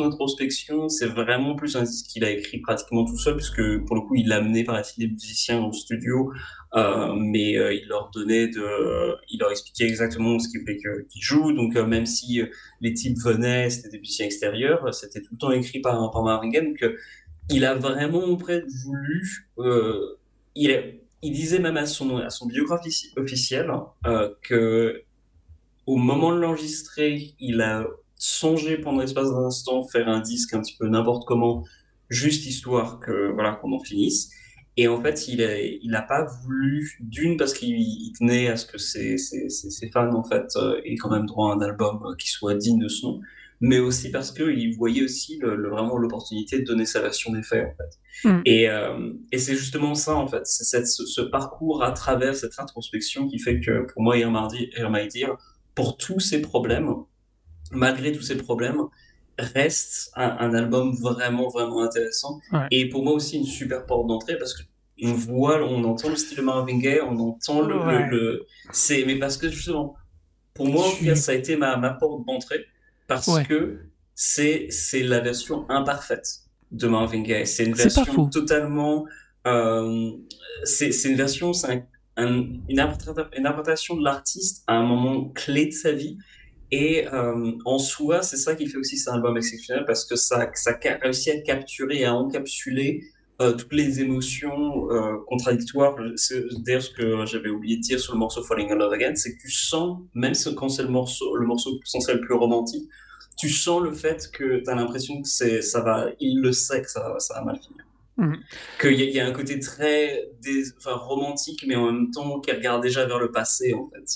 d'introspection, c'est vraiment plus un disque qu'il a écrit pratiquement tout seul, puisque pour le coup, il a amené par la suite des musiciens au studio, euh, mais euh, il leur donnait de, il leur expliquait exactement ce qu'il que- qu'ils jouent. Donc euh, même si les types venaient, c'était des musiciens extérieurs, c'était tout le temps écrit par, par Marvin Gaye. Donc il a vraiment près voulu, il, il disait même à son, à son biographe offici- officiel que au moment de l'enregistrer, il a songé pendant l'espace d'un instant faire un disque un petit peu n'importe comment, juste histoire que voilà qu'on en finisse. Et en fait, il a, il a pas voulu d'une parce qu'il il tenait à ce que ses, ses, ses, ses fans en fait euh, aient quand même droit à un album euh, qui soit digne de ce nom, mais aussi parce que il voyait aussi le, le- vraiment l'opportunité de donner sa version des faits en fait. Mm. Et, euh, et c'est justement ça en fait, c'est cette- ce, ce parcours à travers cette introspection qui fait que pour moi, Air My Dear, pour tous ces problèmes, malgré tous ces problèmes, reste un, un album vraiment, vraiment intéressant. Ouais. Et pour moi aussi une super porte d'entrée parce que on voit, on entend le style de Marvin Gaye, on entend le, Ouais. le, le- c'est, mais parce que justement, pour moi, en Je tout cas, suis- ça a été ma, ma porte d'entrée parce Ouais. que c'est, c'est la version imparfaite de Marvin Gaye. C'est une version totalement, euh, c'est, c'est une version, c'est un- un- une, interpréta- une interprétation de l'artiste à un moment clé de sa vie. Et euh, en soi, c'est ça qui fait aussi cet album exceptionnel parce que ça, ça réussit à capturer et à encapsuler euh, toutes les émotions euh, contradictoires. C'est d'ailleurs ce que j'avais oublié de dire sur le morceau Falling in Love Again, c'est que tu sens, même quand c'est le morceau, le morceau censé le plus romantique, tu sens le fait que tu as l'impression que c'est, ça va, il le sait que ça va mal finir. Mhm. Qu'il y, a- il y a un côté très enfin, romantique, mais en même temps qui regarde déjà vers le passé, en fait.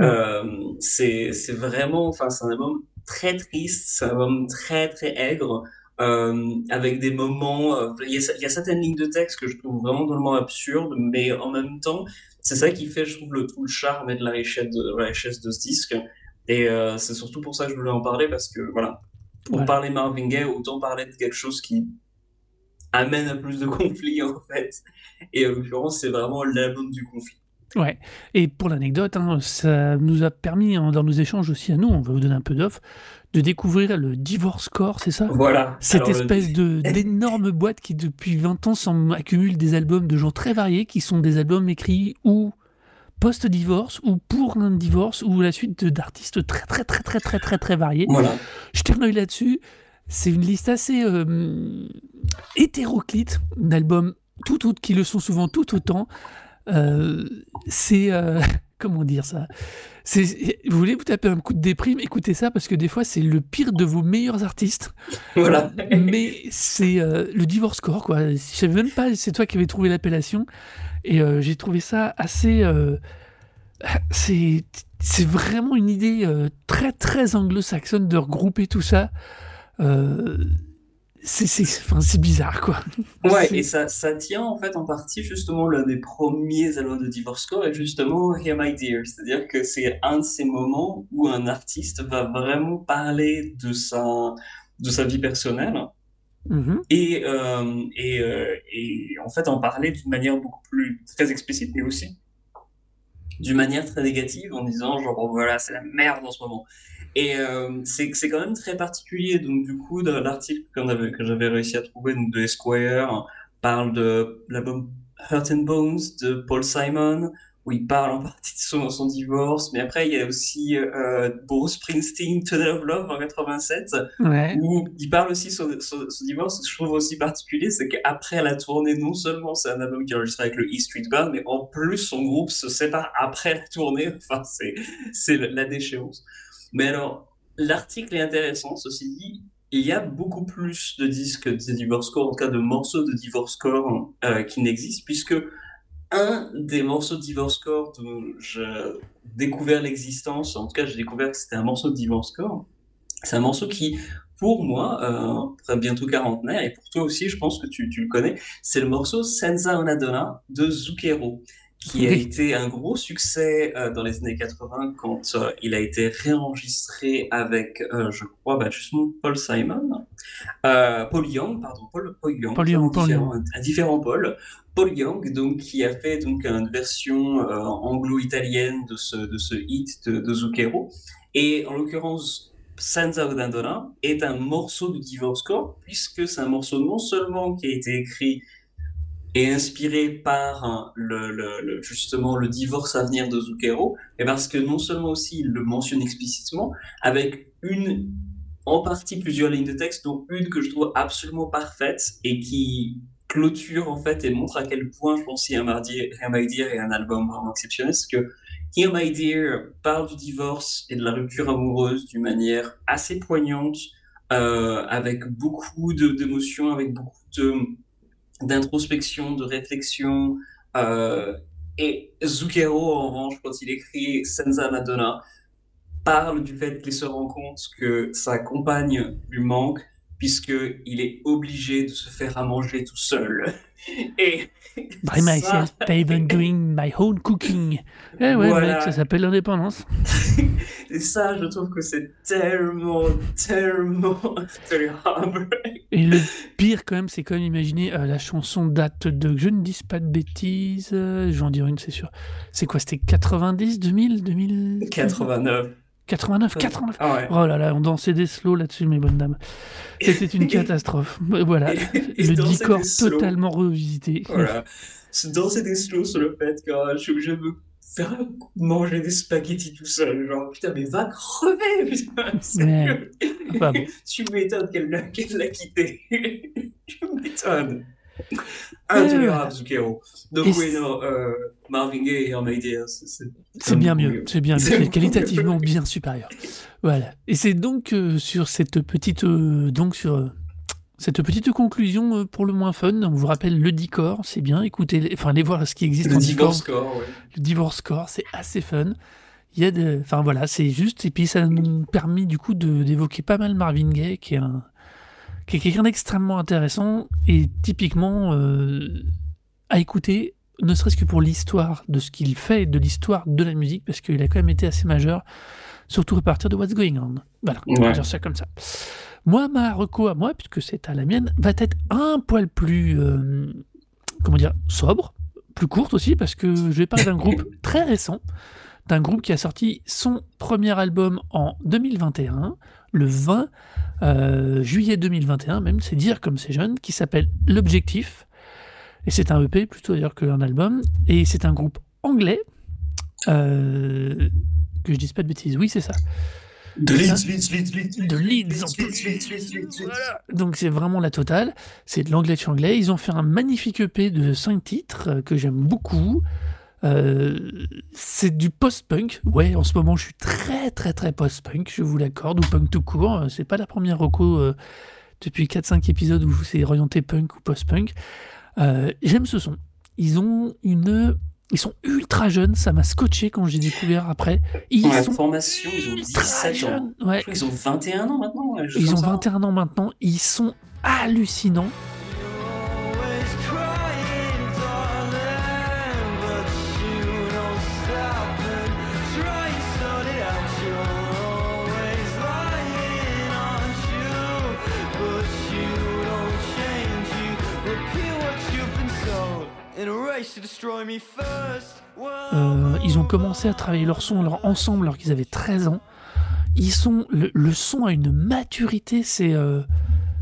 Euh, c'est vraiment, enfin, c'est un album très triste, c'est un album très, très aigre, euh, avec des moments, euh, il y, a, il y a certaines lignes de texte que je trouve vraiment totalement absurdes, mais en même temps, c'est ça qui fait, je trouve, le, tout le charme et de la richesse de, la richesse de ce disque. Et c'est surtout pour ça que je voulais en parler, parce que, voilà, pour parler Marvin Gaye, autant parler de quelque chose qui amène à plus de conflits, en fait. Et en l'occurrence, c'est vraiment l'album du conflit. Ouais. Et pour l'anecdote, hein, ça nous a permis, hein, dans nos échanges aussi à nous, on va vous donner un peu d'off, de découvrir le Divorce Core, c'est ça? Voilà. Cette Alors, le- espèce de d'énorme boîte qui depuis 20 ans accumule des albums de gens très variés qui sont des albums écrits ou post-divorce ou pour un divorce ou la suite d'artistes très très très très très très très variés. Voilà. Jetez un œil là-dessus. C'est une liste assez euh, hétéroclite d'albums tout autres qui le sont souvent tout autant. Euh, c'est euh, (laughs) comment dire ça? C'est vous voulez vous taper un coup de déprime, écoutez ça parce que des fois c'est le pire de vos meilleurs artistes. Voilà. (laughs) Mais c'est euh, le divorce core quoi. Je savais même pas c'est toi qui avais trouvé l'appellation et j'ai trouvé ça assez c'est c'est vraiment une idée très très anglo-saxonne de regrouper tout ça. Euh, c'est enfin, bizarre quoi. Ouais, et ça, ça tient en fait en partie justement l'un des premiers albums de Divorce Core et justement Here My Dear. C'est-à-dire que c'est un de ces moments où un artiste va vraiment parler de sa, de sa vie personnelle. Mm-hmm. Et, euh, et, et, en fait en parler d'une manière beaucoup plus très explicite, mais aussi d'une manière très négative en disant genre oh, voilà c'est la merde en ce moment et euh, c'est quand même très particulier donc du coup l'article que j'avais réussi à trouver de Esquire parle de l'album Hurt and Bones de Paul Simon où il parle en partie de son, son divorce, mais après il y a aussi euh, Bruce Springsteen, Tunnel of Love en 87, où il parle aussi de son, son, divorce. Ce que je trouve aussi particulier, c'est qu'après la tournée, non seulement c'est un album qui est enregistré avec le E Street Band, mais en plus son groupe se sépare après la tournée. Enfin, c'est la déchéance. Mais alors, l'article est intéressant, ceci dit. Il y a beaucoup plus de disques de divorce core, en tout cas de morceaux de divorce core euh, qui n'existent, puisque un des morceaux de Divorce Core dont j'ai découvert l'existence, en tout cas j'ai découvert que c'était un morceau de Divorce Core, c'est un morceau qui, pour moi, euh, bientôt quarantenaire, et pour toi aussi, je pense que tu, tu le connais, c'est le morceau Senza una de Zucchero qui a été un gros succès euh, dans les années 80 quand euh, il a été réenregistré avec, euh, je crois, bah, justement Paul Simon, Paul Young, pardon, Paul, Paul Young, Paul Young, Paul différent, Un, différent Paul, Paul Young, donc qui a fait donc une version anglo-italienne de ce de ce hit de, de Zucchero, et en l'occurrence Senza Udandona est un morceau de Divorce Corps puisque c'est un morceau non seulement qui a été écrit et inspiré par hein, le, justement le divorce à venir de Zucchero, et parce que non seulement aussi il le mentionne explicitement, avec une, en partie plusieurs lignes de texte, dont une que je trouve absolument parfaite et qui clôture en fait et montre à quel point je pense Here My Dear est un album vraiment exceptionnel, c'est que Here My Dear parle du divorce et de la rupture amoureuse d'une manière assez poignante, euh, avec beaucoup d'émotions, avec beaucoup de d'introspection, de réflexion. Euh, et Zucchero, en revanche, quand il écrit Senza Madonna, parle du fait qu'il se rend compte que sa compagne lui manque, puisqu'il est obligé de se faire à manger tout seul. (laughs) Et By myself, even (laughs) doing my own cooking. Eh ouais, mec, ça s'appelle l'indépendance. (laughs) Et ça, je trouve que c'est tellement, tellement Et le pire, quand même, c'est quand même imaginer euh, la chanson date de. Je ne dis pas de bêtises, euh, j'en dirai une, c'est sûr. C'est quoi C'était 90, 2000, 2000 89. 89, 89. Oh là là, on dansait des slows là-dessus, mes bonnes dames. C'était une (laughs) catastrophe. Voilà, le décor totalement revisité. Voilà, se danser des slows sur le fait que je suis obligé de me faire manger des spaghettis tout seul. Genre, putain, mais va crever, putain. (laughs) Mais... Enfin, bon. (laughs) tu m'étonnes qu'elle l'a quitté. (laughs) tu m'étonnes. Intolérable, Zucchero. Donc, oui, non, euh, Marvin Gaye et Dear, c'est bien mieux. C'est bien mieux. C'est qualitativement bien supérieur. Voilà. Et c'est donc euh, sur cette petite, euh, donc sur euh, cette petite conclusion pour le moins fun. On vous rappelle le Dicor, c'est bien. Écoutez, enfin, allez voir ce qui existe. Le Divorce Score, ouais. Le Divorce Score, c'est assez fun. Il y a de, enfin voilà, c'est juste. Et puis ça nous permis du coup d'évoquer pas mal Marvin Gaye, qui est un qui est quelqu'un d'extrêmement intéressant et typiquement euh, à écouter, ne serait-ce que pour l'histoire de ce qu'il fait, de l'histoire de la musique, parce qu'il a quand même été assez majeur, surtout à partir de What's Going On. Voilà, on va dire ça comme ça. Moi, ma reco à moi, puisque c'est à la mienne, va être un poil plus, euh, comment dire, sobre, plus courte aussi, parce que je vais parler d'un groupe (laughs) très récent, d'un groupe qui a sorti son premier album en 2021, le 20 euh, juillet 2021 même, c'est dire comme c'est jeune, qui s'appelle L'Objectif. Et c'est un EP plutôt d'ailleurs qu'un album. Et c'est un groupe anglais. Euh, que je dise pas de bêtises. Oui, c'est ça. De Leeds, Leeds, Leeds, De Leeds. Donc c'est vraiment la totale. C'est de l'anglais de anglais. Ils ont fait un magnifique EP de 5 titres euh, que j'aime beaucoup. Euh, c'est du post-punk. Ouais, en ce moment, je suis très, très, très post-punk, je vous l'accorde, ou punk tout court. Euh, c'est pas la première reco euh, depuis 4-5 épisodes où c'est orienté punk ou post-punk. J'aime ce son. Ils ont une Ils sont ultra jeunes, ça m'a scotché quand j'ai découvert après. Ils Ouais, sont formation, ils ont ultra 17 ans. jeunes. Je Ouais, qu'ils ont 21 ans maintenant. ouais, ils ont comme ça. 21 ans maintenant. Ils sont hallucinants. Euh, ils ont commencé à travailler leur son alors, ensemble alors qu'ils avaient 13 ans. Ils sont le, le son a une maturité, c'est euh,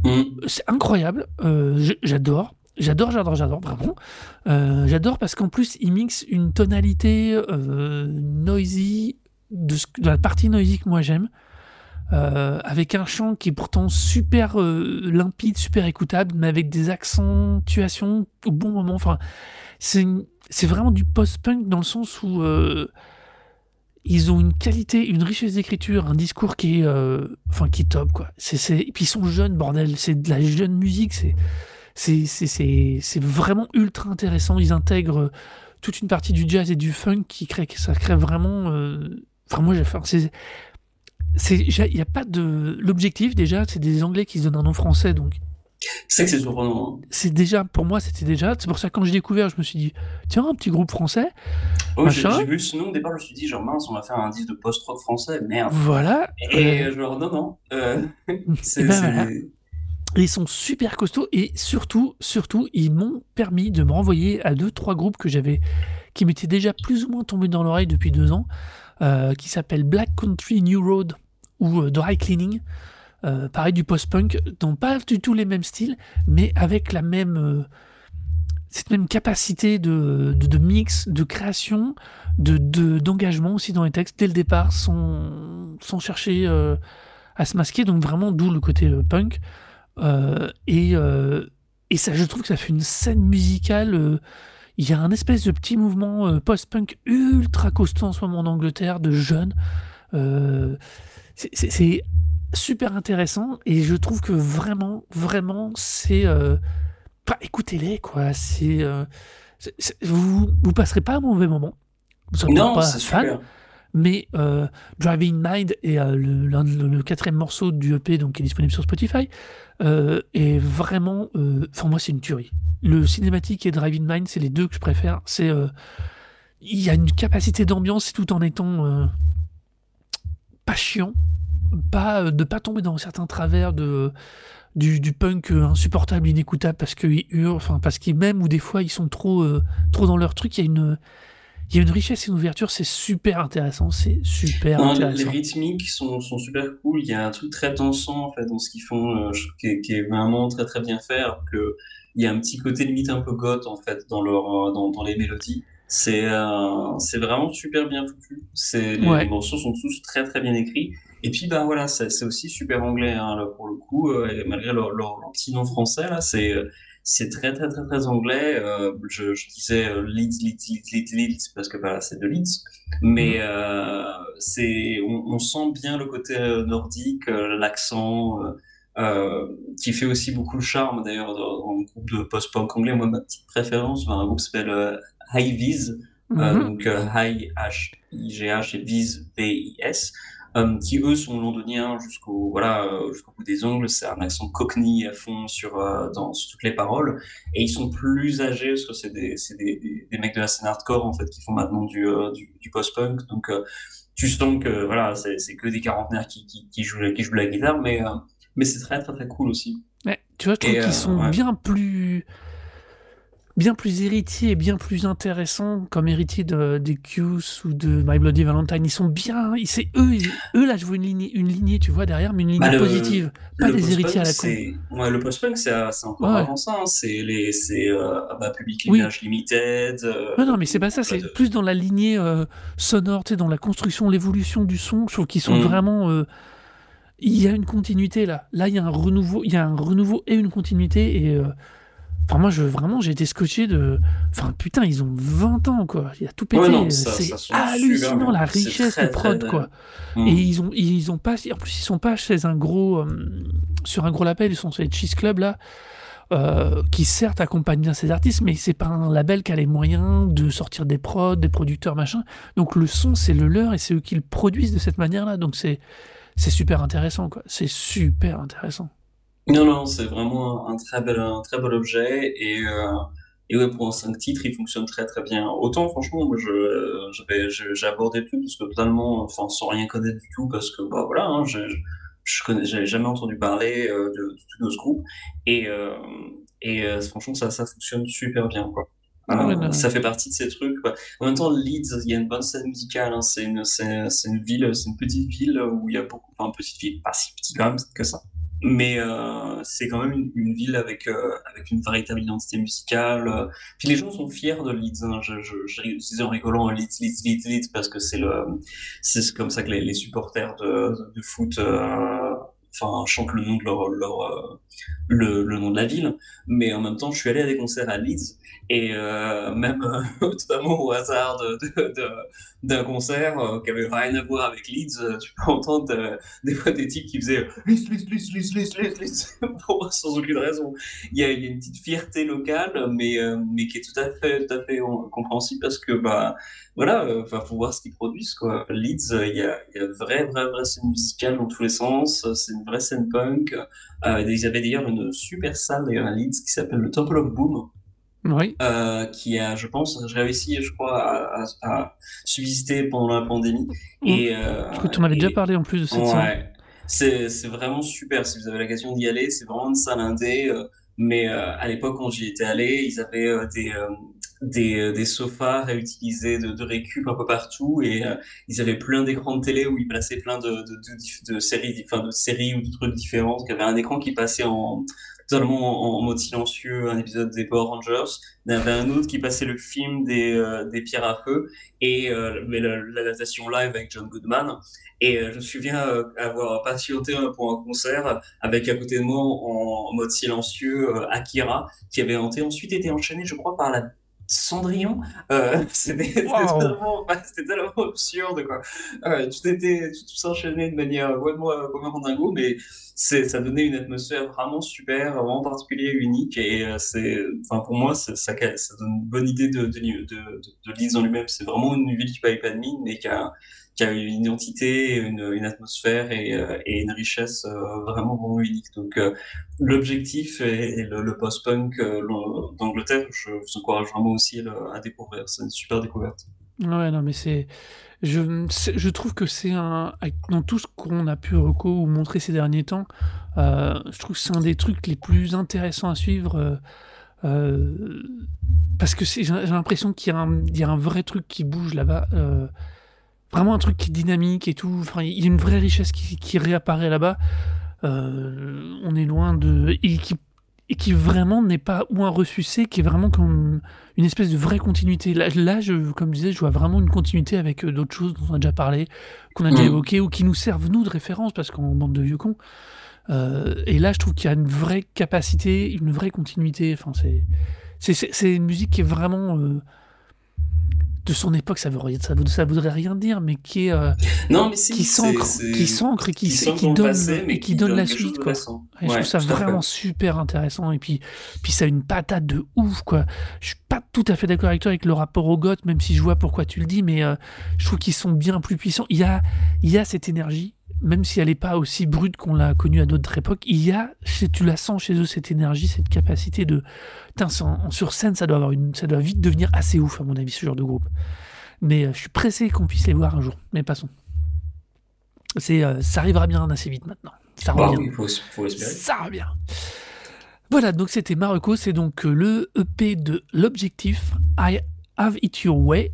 Mm. c'est incroyable. Euh, j'adore, j'adore, j'adore, j'adore vraiment. Euh, j'adore parce qu'en plus ils mixent une tonalité euh, noisy de, ce- de la partie noisy que moi j'aime. euh, avec un chant qui est pourtant super euh, limpide, super écoutable, mais avec des accentuations au bon moment. Enfin, c'est vraiment du post-punk dans le sens où euh, ils ont une qualité, une richesse d'écriture, un discours qui est, euh, enfin, qui est top, quoi. C'est... Et puis ils sont jeunes, bordel. C'est de la jeune musique. C'est, vraiment ultra intéressant. Ils intègrent euh, toute une partie du jazz et du funk qui crée, crée vraiment. Enfin, moi, j'ai j'ai- Il n'y a pas de. L'objectif, déjà, c'est des Anglais qui se donnent un nom français, donc C'est que c'est surprenant. hein. c'est déjà, pour moi, c'était déjà. C'est pour ça que quand j'ai découvert, je me suis dit, tiens, un petit groupe français, Oh, j'ai vu ce nom au départ, je me suis dit, genre mince, on va faire un disque de post-rock français, merde. voilà. Et Euh, genre, non, non. euh, (laughs) c'est. et ben voilà. Ils sont super costauds et surtout, surtout, ils m'ont permis de me renvoyer à deux, trois groupes que j'avais, qui m'étaient déjà plus ou moins tombés dans l'oreille depuis deux ans, euh, qui s'appellent Black Country New Road ou euh, Dry Cleaning. Euh, pareil du post-punk, dont pas du tout les mêmes styles, mais avec la même, euh, cette même capacité de, de, mix, de création, de de- d'engagement aussi dans les textes dès le départ, sans, sans chercher euh, à se masquer. Donc vraiment, d'où le côté punk. Et, et ça, je trouve que ça fait une scène musicale. Il y a un espèce de petit mouvement post-punk ultra costaud en ce moment en Angleterre, de jeunes. C'est super intéressant et je trouve que vraiment, vraiment, c'est. euh, enfin, écoutez-les, quoi. C'est. euh, vous, vous passerez pas un mauvais moment. Vous serez Non, pas fan, super. mais euh, Driving Mind est le, l'un- le- le quatrième morceau du EP donc, qui est disponible sur Spotify est vraiment enfin moi c'est une tuerie le cinématique et Driving Mind c'est les deux que je préfère c'est il y a une capacité d'ambiance tout en étant pas chiant pas euh, de pas tomber dans certains travers de du, du punk euh, insupportable inécoutable parce qu'ils hurlent enfin parce qu'ils même ou des fois ils sont trop euh, trop dans leur truc il y a une il y a une richesse et une ouverture, c'est super intéressant, c'est super Non, les, les intéressant. rythmiques sont, sont super cool. Il y a un truc très dansant en fait dans ce qu'ils font, euh, qui, est, qui est vraiment très très bien fait. Alors que il y a un petit côté limite un peu goth en fait dans leur dans, dans les mélodies. C'est euh, c'est vraiment super bien foutu. C'est les, Ouais. les morceaux sont tous très très bien écrits. Et puis bah voilà, c'est aussi super anglais hein, là, pour le coup. euh, et malgré leur, leur, leur petit nom français là, c'est euh, c'est très très très très anglais. Euh, je, je disais Leeds Leeds Leeds Leeds Leeds parce que voilà c'est de Leeds mais euh, c'est on, on sent bien le côté nordique, l'accent euh, qui fait aussi beaucoup le charme d'ailleurs dans, dans le groupe de post-punk anglais. Moi, ma petite préférence, un groupe qui s'appelle High Vis, euh, Mhm. donc High H I G H et Vis V I S. euh, qui eux sont londoniens jusqu'au voilà euh, jusqu'au bout des ongles. C'est un accent cockney à fond sur euh, dans sur toutes les paroles. Et ils sont plus âgés parce que c'est des c'est des, des, mecs de la scène hardcore en fait qui font maintenant du euh, du, du post-punk. Donc euh, tu sens que voilà c'est c'est que des quarantenaires qui qui qui jouent qui jouent la guitare. Mais euh, mais c'est très très très cool aussi. Ouais, tu vois, je trouve qu'ils euh, sont ouais. bien plus bien plus héritiers et bien plus intéressants comme héritiers de, des Qs ou de My Bloody Valentine. Ils sont bien, ils- c'est eux, eux là, je vois une lignée, une lignée, tu vois derrière, mais une lignée Bah, le- positive, pas le des post-punk, héritiers à la con. ouais, le post-punk c'est euh, encore Ouais. avant ça hein. c'est les c'est euh, bah, Public Oui. Image Limited euh, Non, non, mais c'est pas ça, c'est de- plus dans la lignée euh, sonore, tu sais, dans la construction, l'évolution du son. Je trouve qu'ils sont Mm. vraiment. il y a une continuité là. Là, il y a un renouveau, il y a un renouveau et une continuité. Et euh, enfin, moi, je vraiment, j'ai été scotché de. Enfin, putain, ils ont 20 ans quoi. Il a tout pété. Ouais, c'est super hallucinant la richesse très, de prod très quoi. Mm. Et ils ont, ils ont pas, en plus ils sont pas chez un gros, euh, sur un gros label, ils sont sur les Cheese Club là. euh, qui certes accompagne bien ses artistes, mais c'est pas un label qui a les moyens de sortir des prods, des producteurs, machin. Donc le son, c'est le leur et c'est eux qui le produisent de cette manière-là. Donc c'est super intéressant, quoi. C'est super intéressant. Non, non, c'est vraiment un, très bel, un très bel objet et, euh, et ouais, pour un 5 titres, il fonctionne très très bien. Autant, franchement, moi, je, j'avais, j'ai abordé truc parce que totalement, enfin, sans rien connaître du tout, parce que, bah voilà, hein, je, je connais, j'avais jamais entendu parler euh, de, du tout de ce groupe et, euh, et euh, franchement, ça, ça fonctionne super bien, quoi. Ah ouais, ça fait partie de ces trucs. quoi. En même temps, Leeds, il y a une bonne scène musicale. hein. C'est une, c'est, c'est une ville, c'est une petite ville où il y a beaucoup, enfin, petite ville, pas si petite quand même que ça. Mais euh, c'est quand même une, ville avec, euh, avec une véritable identité musicale. Puis les gens sont fiers de Leeds. Hein. Je, je, je, disais en rigolant Leeds, Leeds, Leeds, Leeds, parce que c'est le, c'est comme ça que les, supporters de, de foot, euh, enfin, chantent le nom de leur, euh, le, nom de la ville. Mais en même temps, je suis allé à des concerts à Leeds et euh, même euh, (laughs) totalement au hasard d'un concert euh, qui avait rien à voir avec Leeds, tu peux entendre des fois des types qui faisaient Leeds, Leeds, Leeds, Leeds, Leeds, Leeds, (laughs) sans aucune raison. Il y a, il y a une petite fierté locale, mais, mais qui est tout à fait, tout à fait compréhensible parce que, bah, voilà, euh, enfin, faut voir ce qu'ils produisent, quoi. Leeds, euh, il y a, y a vraie, vraie, vraie scène musicale dans tous les sens, euh, c'est une vraie scène punk. Euh, ils avaient d'ailleurs une super salle d'ailleurs à Leeds qui s'appelle le Temple of Boom Oui. euh, qui a, je pense, réussi, je crois, à, à, à subsister pendant la pandémie. Et, euh, Je crois que tu en avais et- déjà parlé en plus de cette. Ouais, c'est c'est vraiment super si vous avez l'occasion d'y aller. C'est vraiment une salle indé. mais à l'époque, quand j'y étais allé, ils avaient des, des, euh, des sofas réutilisés de, récup un peu partout et euh, ils avaient plein d'écrans de télé où ils plaçaient plein de, de, séries, enfin de séries ou de trucs différents. Il y avait un écran qui passait en totalement en, mode silencieux, un épisode des Power Rangers. Il y avait un autre qui passait le film des, euh, des pierres à feu et euh, l'adaptation live avec John Goodman. Et euh, je me souviens avoir patienté pour un concert avec à côté de moi en, mode silencieux Akira qui avait ensuite été enchaîné, je crois, par la Cendrillon. Euh, (laughs) c'était Wow. tellement, absurde quoi. Euh, tout était tout s'enchaînait de manière complètement complètement dingo, mais ça donnait une atmosphère vraiment super, vraiment particulière, unique et euh, c'est enfin pour moi ça, ça donne une bonne idée de de, de, de, de Leeds en lui-même. C'est vraiment une ville qui paye pas de mine, mais qui a qui a une identité, une, atmosphère et, euh, et une richesse euh, vraiment, unique. Donc, euh, l'objectif et, le, post-punk d'Angleterre, je vous encourage vraiment aussi à, découvrir. C'est une super découverte. Ouais, non, mais c'est. Je, je trouve que c'est un. Dans tout ce qu'on a pu reco ou montrer ces derniers temps, je trouve que c'est un des trucs les plus intéressants à suivre. parce que j'ai l'impression qu'il y, y a un vrai truc qui bouge là-bas. Vraiment un truc qui est dynamique et tout. Enfin, il y a une vraie richesse qui, qui réapparaît là-bas. Euh, on est loin de. Et qui, et qui vraiment n'est pas ou un ressucé, qui est vraiment comme une espèce de vraie continuité. Là, là je, comme je disais, je vois vraiment une continuité avec euh, d'autres choses dont on a déjà parlé, qu'on a déjà Mm. évoquées, ou qui nous servent, nous, de référence, parce qu'en bande de vieux cons. Euh, et là, je trouve qu'il y a une vraie capacité, une vraie continuité. Enfin, c'est, c'est, c'est, c'est une musique qui est vraiment euh, de son époque. Ça, veut, ça, ça voudrait rien dire, mais qui est euh, Non, mais si, qui s'ancre, qui s'ancre et qui, donne passé, mais et qui donne la suite, quoi. je trouve ça vraiment super intéressant. Et puis, puis ça a une patate de ouf, quoi. Je suis pas tout à fait d'accord avec toi avec le rapport au goth, même si je vois pourquoi tu le dis, mais euh, je trouve qu'ils sont bien plus puissants. Il y a, il y a cette énergie, même si elle n'est pas aussi brute qu'on l'a connue à d'autres époques. Il y a, tu la sens chez eux, cette énergie, cette capacité de. Putain, en- sur scène, ça doit, avoir une, ça doit vite devenir assez ouf, à mon avis, ce genre de groupe. Mais euh, je suis pressé qu'on puisse les voir un jour. Mais passons. C'est, euh, ça arrivera bien assez vite maintenant. Ça Bah revient. oui, faut, faut espérer. Ça revient. Voilà, donc c'était Marocco, c'est donc euh, le EP de l'objectif I Have It Your Way.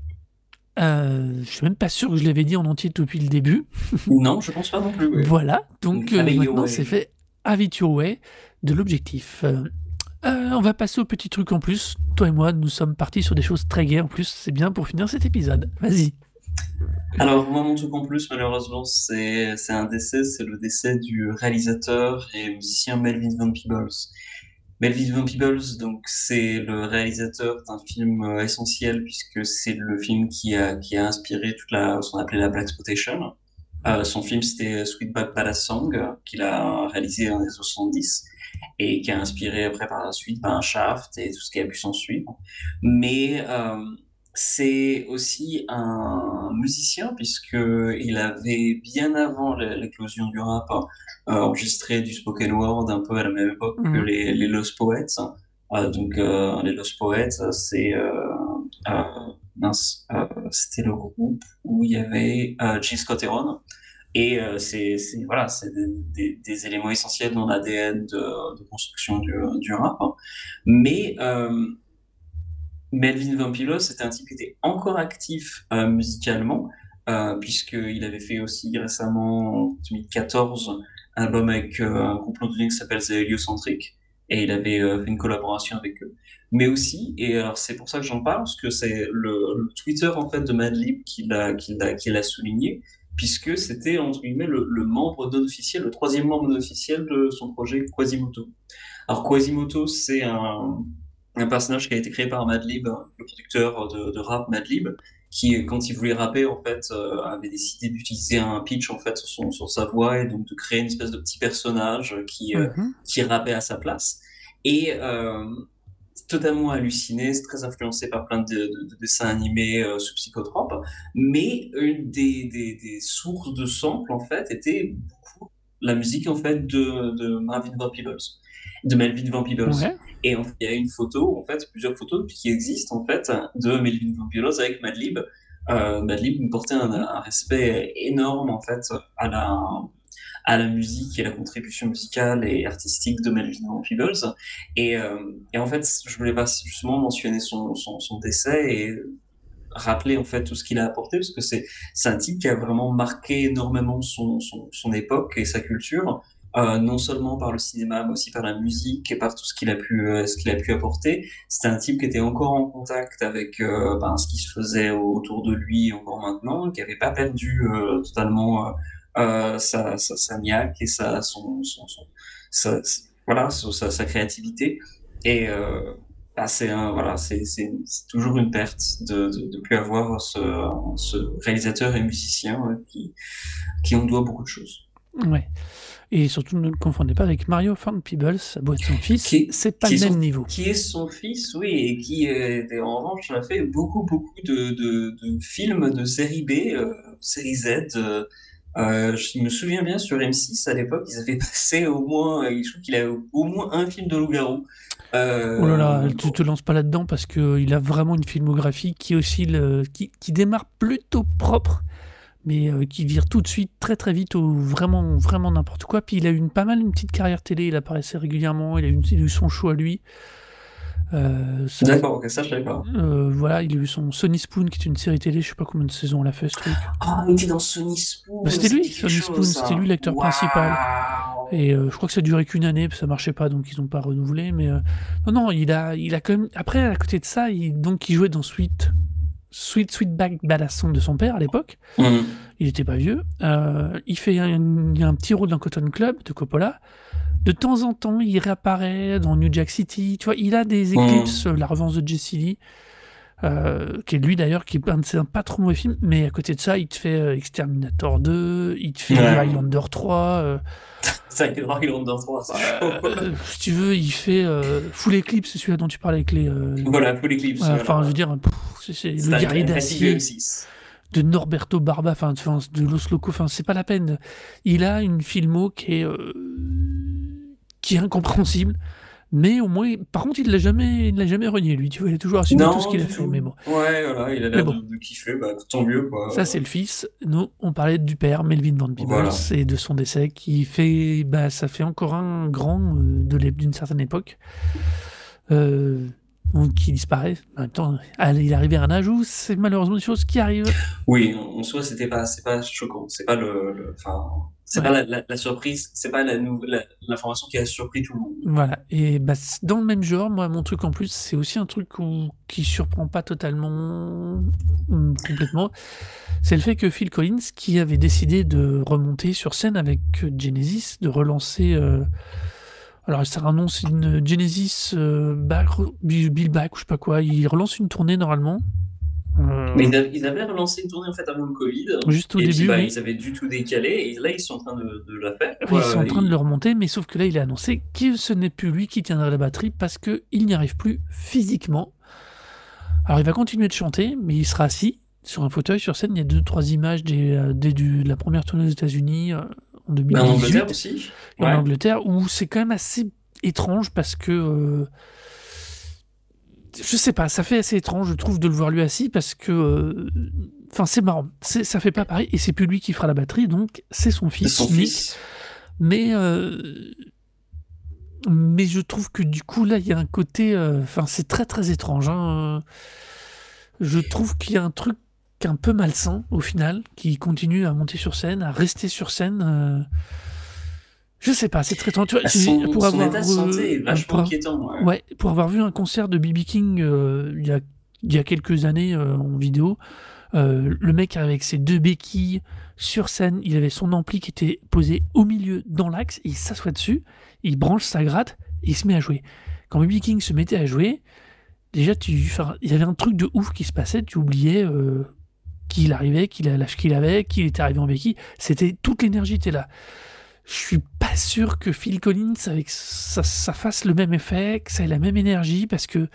Euh, je suis même pas sûr que je l'avais dit en entier depuis le début. (laughs) Non, je pense pas non plus. ouais. Voilà, donc euh, maintenant c'est fait Have It Your Way de l'objectif. Euh, euh, on va passer au petit truc en plus. Toi et moi, nous sommes partis sur des choses très gaies en plus. C'est bien pour finir cet épisode. Vas-y. Alors, moi, mon truc en plus, malheureusement, c'est c'est un décès. C'est le décès du réalisateur et musicien Melvin Van Peebles. Melvin Peebles, donc, c'est le réalisateur d'un film euh, essentiel puisque c'est le film qui a, qui a inspiré toute la, ce qu'on appelait la Black Exploitation. Euh, son film, c'était Sweet Back Badass Song, qu'il a réalisé en les 70. et qui a inspiré après par la suite ben, Shaft et tout ce qui a pu s'en suivre. Mais euh, c'est aussi un musicien puisque il avait bien avant l'éclosion du rap euh, enregistré du spoken word un peu à la même époque que Mhm. les, les Lost Poets. Euh, donc euh, les Lost Poets, c'est c'était le groupe où il y avait Scott Heron. Et euh, c'est voilà, des, des- des éléments essentiels dans l'ADN de, de construction du, du rap. Mais euh, Melvin Peebles, c'était un type qui était encore actif euh, musicalement, euh, puisqu'il avait fait aussi récemment, en 2014, un album avec euh, un groupe londonien qui s'appelle The Heliocentric, et il avait fait une collaboration avec eux. Mais aussi, et c'est pour ça que j'en parle, parce que c'est le, Twitter en fait de Madlib qui l'a qui l'a qui l'a souligné, puisque c'était entre guillemets le, le membre non officiel, le troisième membre non officiel de son projet Quasimoto. Alors Quasimoto, c'est un un personnage qui a été créé par Madlib, le producteur de, de rap Madlib, qui, quand il voulait rapper, en fait, euh, avait décidé d'utiliser un pitch, en fait, sur, son, sur sa voix et donc de créer une espèce de petit personnage qui, euh, Mhm. qui rappait à sa place. Et euh, totalement halluciné, c'est très influencé par plein de, de- de dessins animés sous psychotrope, mais une des, des, des sources de samples, en fait, était beaucoup la musique, en fait, de, de Marvin Van Peebles, de Melvin Van Peebles. Ouais. Et il y a une photo, en fait, plusieurs photos qui existent, en fait, de Melvin Van Peebles avec Madlib. Euh, Madlib portait un, respect énorme, en fait, à la, à la musique et la contribution musicale et artistique de Melvin Van Peebles. Et, euh, et en fait, je voulais pas justement mentionner son, son, décès et rappeler en fait tout ce qu'il a apporté parce que c'est un type qui a vraiment marqué énormément son, son époque et sa culture euh, non seulement par le cinéma mais aussi par la musique et par tout ce qu'il a pu euh, ce qu'il a pu apporter c'était un type qui était encore en contact avec euh, ben, ce qui se faisait autour de lui encore maintenant qui avait pas perdu totalement sa, sa, niaque et sa créativité et bah, c'est toujours une perte de, de plus avoir ce, ce réalisateur et musicien ouais, qui, qui on doit beaucoup de choses. Ouais. Et surtout, ne le confondez pas avec Mario Van Peebles, doit être son fils, Qui- c'est pas le même son- niveau. Qui est son fils, oui, et qui euh, en revanche a fait beaucoup, beaucoup de, de, de films de série B, euh, série Z. euh, je me souviens bien sur M6 à l'époque, ils avaient (laughs) passé au moins, je trouve qu'il a au moins un film de loup-garou. Euh, Oh là là, tu te lances pas là-dedans parce qu'il a vraiment une filmographie qui aussi le, qui, qui démarre plutôt propre, mais euh, qui vire tout de suite très très vite au vraiment vraiment n'importe quoi. Puis il a eu une, pas mal une petite carrière télé, il apparaissait régulièrement, il a eu, une- il a eu son show à lui. Euh, D'accord, ok, ça je savais pas. euh, voilà, il a eu son Sonny Spoon qui est une série télé, je sais pas combien de saisons elle a fait ce truc. Ah, il était dans Sonny Spoon. Bah, c'était lui, chose, Spoon, c'était lui l'acteur principal. Et euh, je crois que ça a duré qu'une année, puis ça marchait pas, donc ils n'ont pas renouvelé. Mais non, non, il a, il a quand même. Après, à côté de ça, il, donc il jouait dans Sweet, Sweet, Sweetback Badass Song de son père à l'époque. Mhm. Il était pas vieux. Euh, il fait un, il y a un petit rôle dans Cotton Club de Coppola. De temps en temps, il réapparaît dans New Jack City. Tu vois, il a des éclipses, euh, La Revanche de Jesse Lee, euh, qui est lui d'ailleurs, qui est un de ses pas trop mauvais films. Mais à côté de ça, il te fait euh, Exterminator 2, il te fait Ouais. Highlander 3. euh, (laughs) Ça, dans 3, c'est chaud. euh, si tu veux, il fait euh, Full Eclipse, c'est celui-là dont tu parlais avec les. euh, Voilà, Full Eclipse. Enfin, voilà. je veux dire, c'est le guerrier d'acier de M6. de Norberto Barba, enfin, de Los Locos, enfin, c'est pas la peine. Il a une filmo qui est, euh, qui est incompréhensible, mais au moins, par contre, il l'a jamais, il l'a jamais renié, lui, tu vois, il a toujours assumé tout ce qu'il a fait, tout. mais bon. Ouais, voilà, il a l'air bon. de, de kiffer, bah, tant mieux, quoi. Ça, c'est le fils. Nous, on parlait du père, Melvin Van Peebles, Voilà. et de son décès, qui fait, bah, ça fait encore un grand euh, de d'une certaine époque, euh, qui disparaît. En même temps, il est arrivé à un âge où c'est malheureusement des choses qui arrivent. Oui, en soi, c'était pas, c'est pas choquant. C'est pas le, le- enfin, c'est Ouais. pas la, la, la surprise, c'est pas la- l'information qui a surpris tout le monde. Voilà, et bah, dans le même genre, moi, mon truc en plus, c'est aussi un truc où- qui surprend pas totalement, hum, complètement. C'est le fait que Phil Collins, qui avait décidé de remonter sur scène avec Genesis, de relancer. euh, alors, nom, c'est une Genesis euh, Back- Bill Back ou je sais pas quoi. Il relance une tournée normalement. Euh, Mais ils avaient, relancé une tournée en fait avant le Covid. Juste au et puis, début, bah, oui. ils avaient du tout décalé et là ils sont en train de, de la faire. Oui, ils sont en train de le remonter, mais sauf que là, il a annoncé que ce n'est plus lui qui tiendra la batterie parce qu'il n'y arrive plus physiquement. Alors, il va continuer de chanter, mais il sera assis sur un fauteuil sur scène. Il y a deux, trois images des, euh, des- du- de la première tournée aux États-Unis en Bah, 2018 en Angleterre aussi. en. Angleterre, où c'est quand même assez étrange parce que. euh, je sais pas, ça fait assez étrange, je trouve, de le voir lui assis parce que. euh, Enfin, c'est marrant. Ça fait pas pareil. Et c'est plus lui qui fera la batterie, donc c'est son fils. son Nick. fils. Mais, euh, mais je trouve que du coup, là, il y a un côté. Enfin, c'est très très étrange. hein. Je trouve qu'il y a un truc un peu malsain au final, qui continue à monter sur scène, à rester sur scène. euh, Je sais pas, c'est très j'ai- Son, pour son avoir, état de santé est vachement pour- inquiétant. ouais. Ouais, pour avoir vu un concert de BB King euh, il y, a, il y a quelques années euh, en vidéo, le mec avec ses deux béquilles sur scène, il avait son ampli qui était posé au milieu dans l'axe, il s'assoit dessus, il branche sa gratte et il se met à jouer. Quand BB King se mettait à jouer, déjà tu, il y avait un truc de ouf qui se passait, tu oubliais euh, qui il arrivait, qu'il a l'âge qu'il avait, qu'il était arrivé en béquille, c'était toute l'énergie était là. Je suis pas sûr que Phil Collins avec ça, ça fasse le même effet, que ça ait la même énergie parce que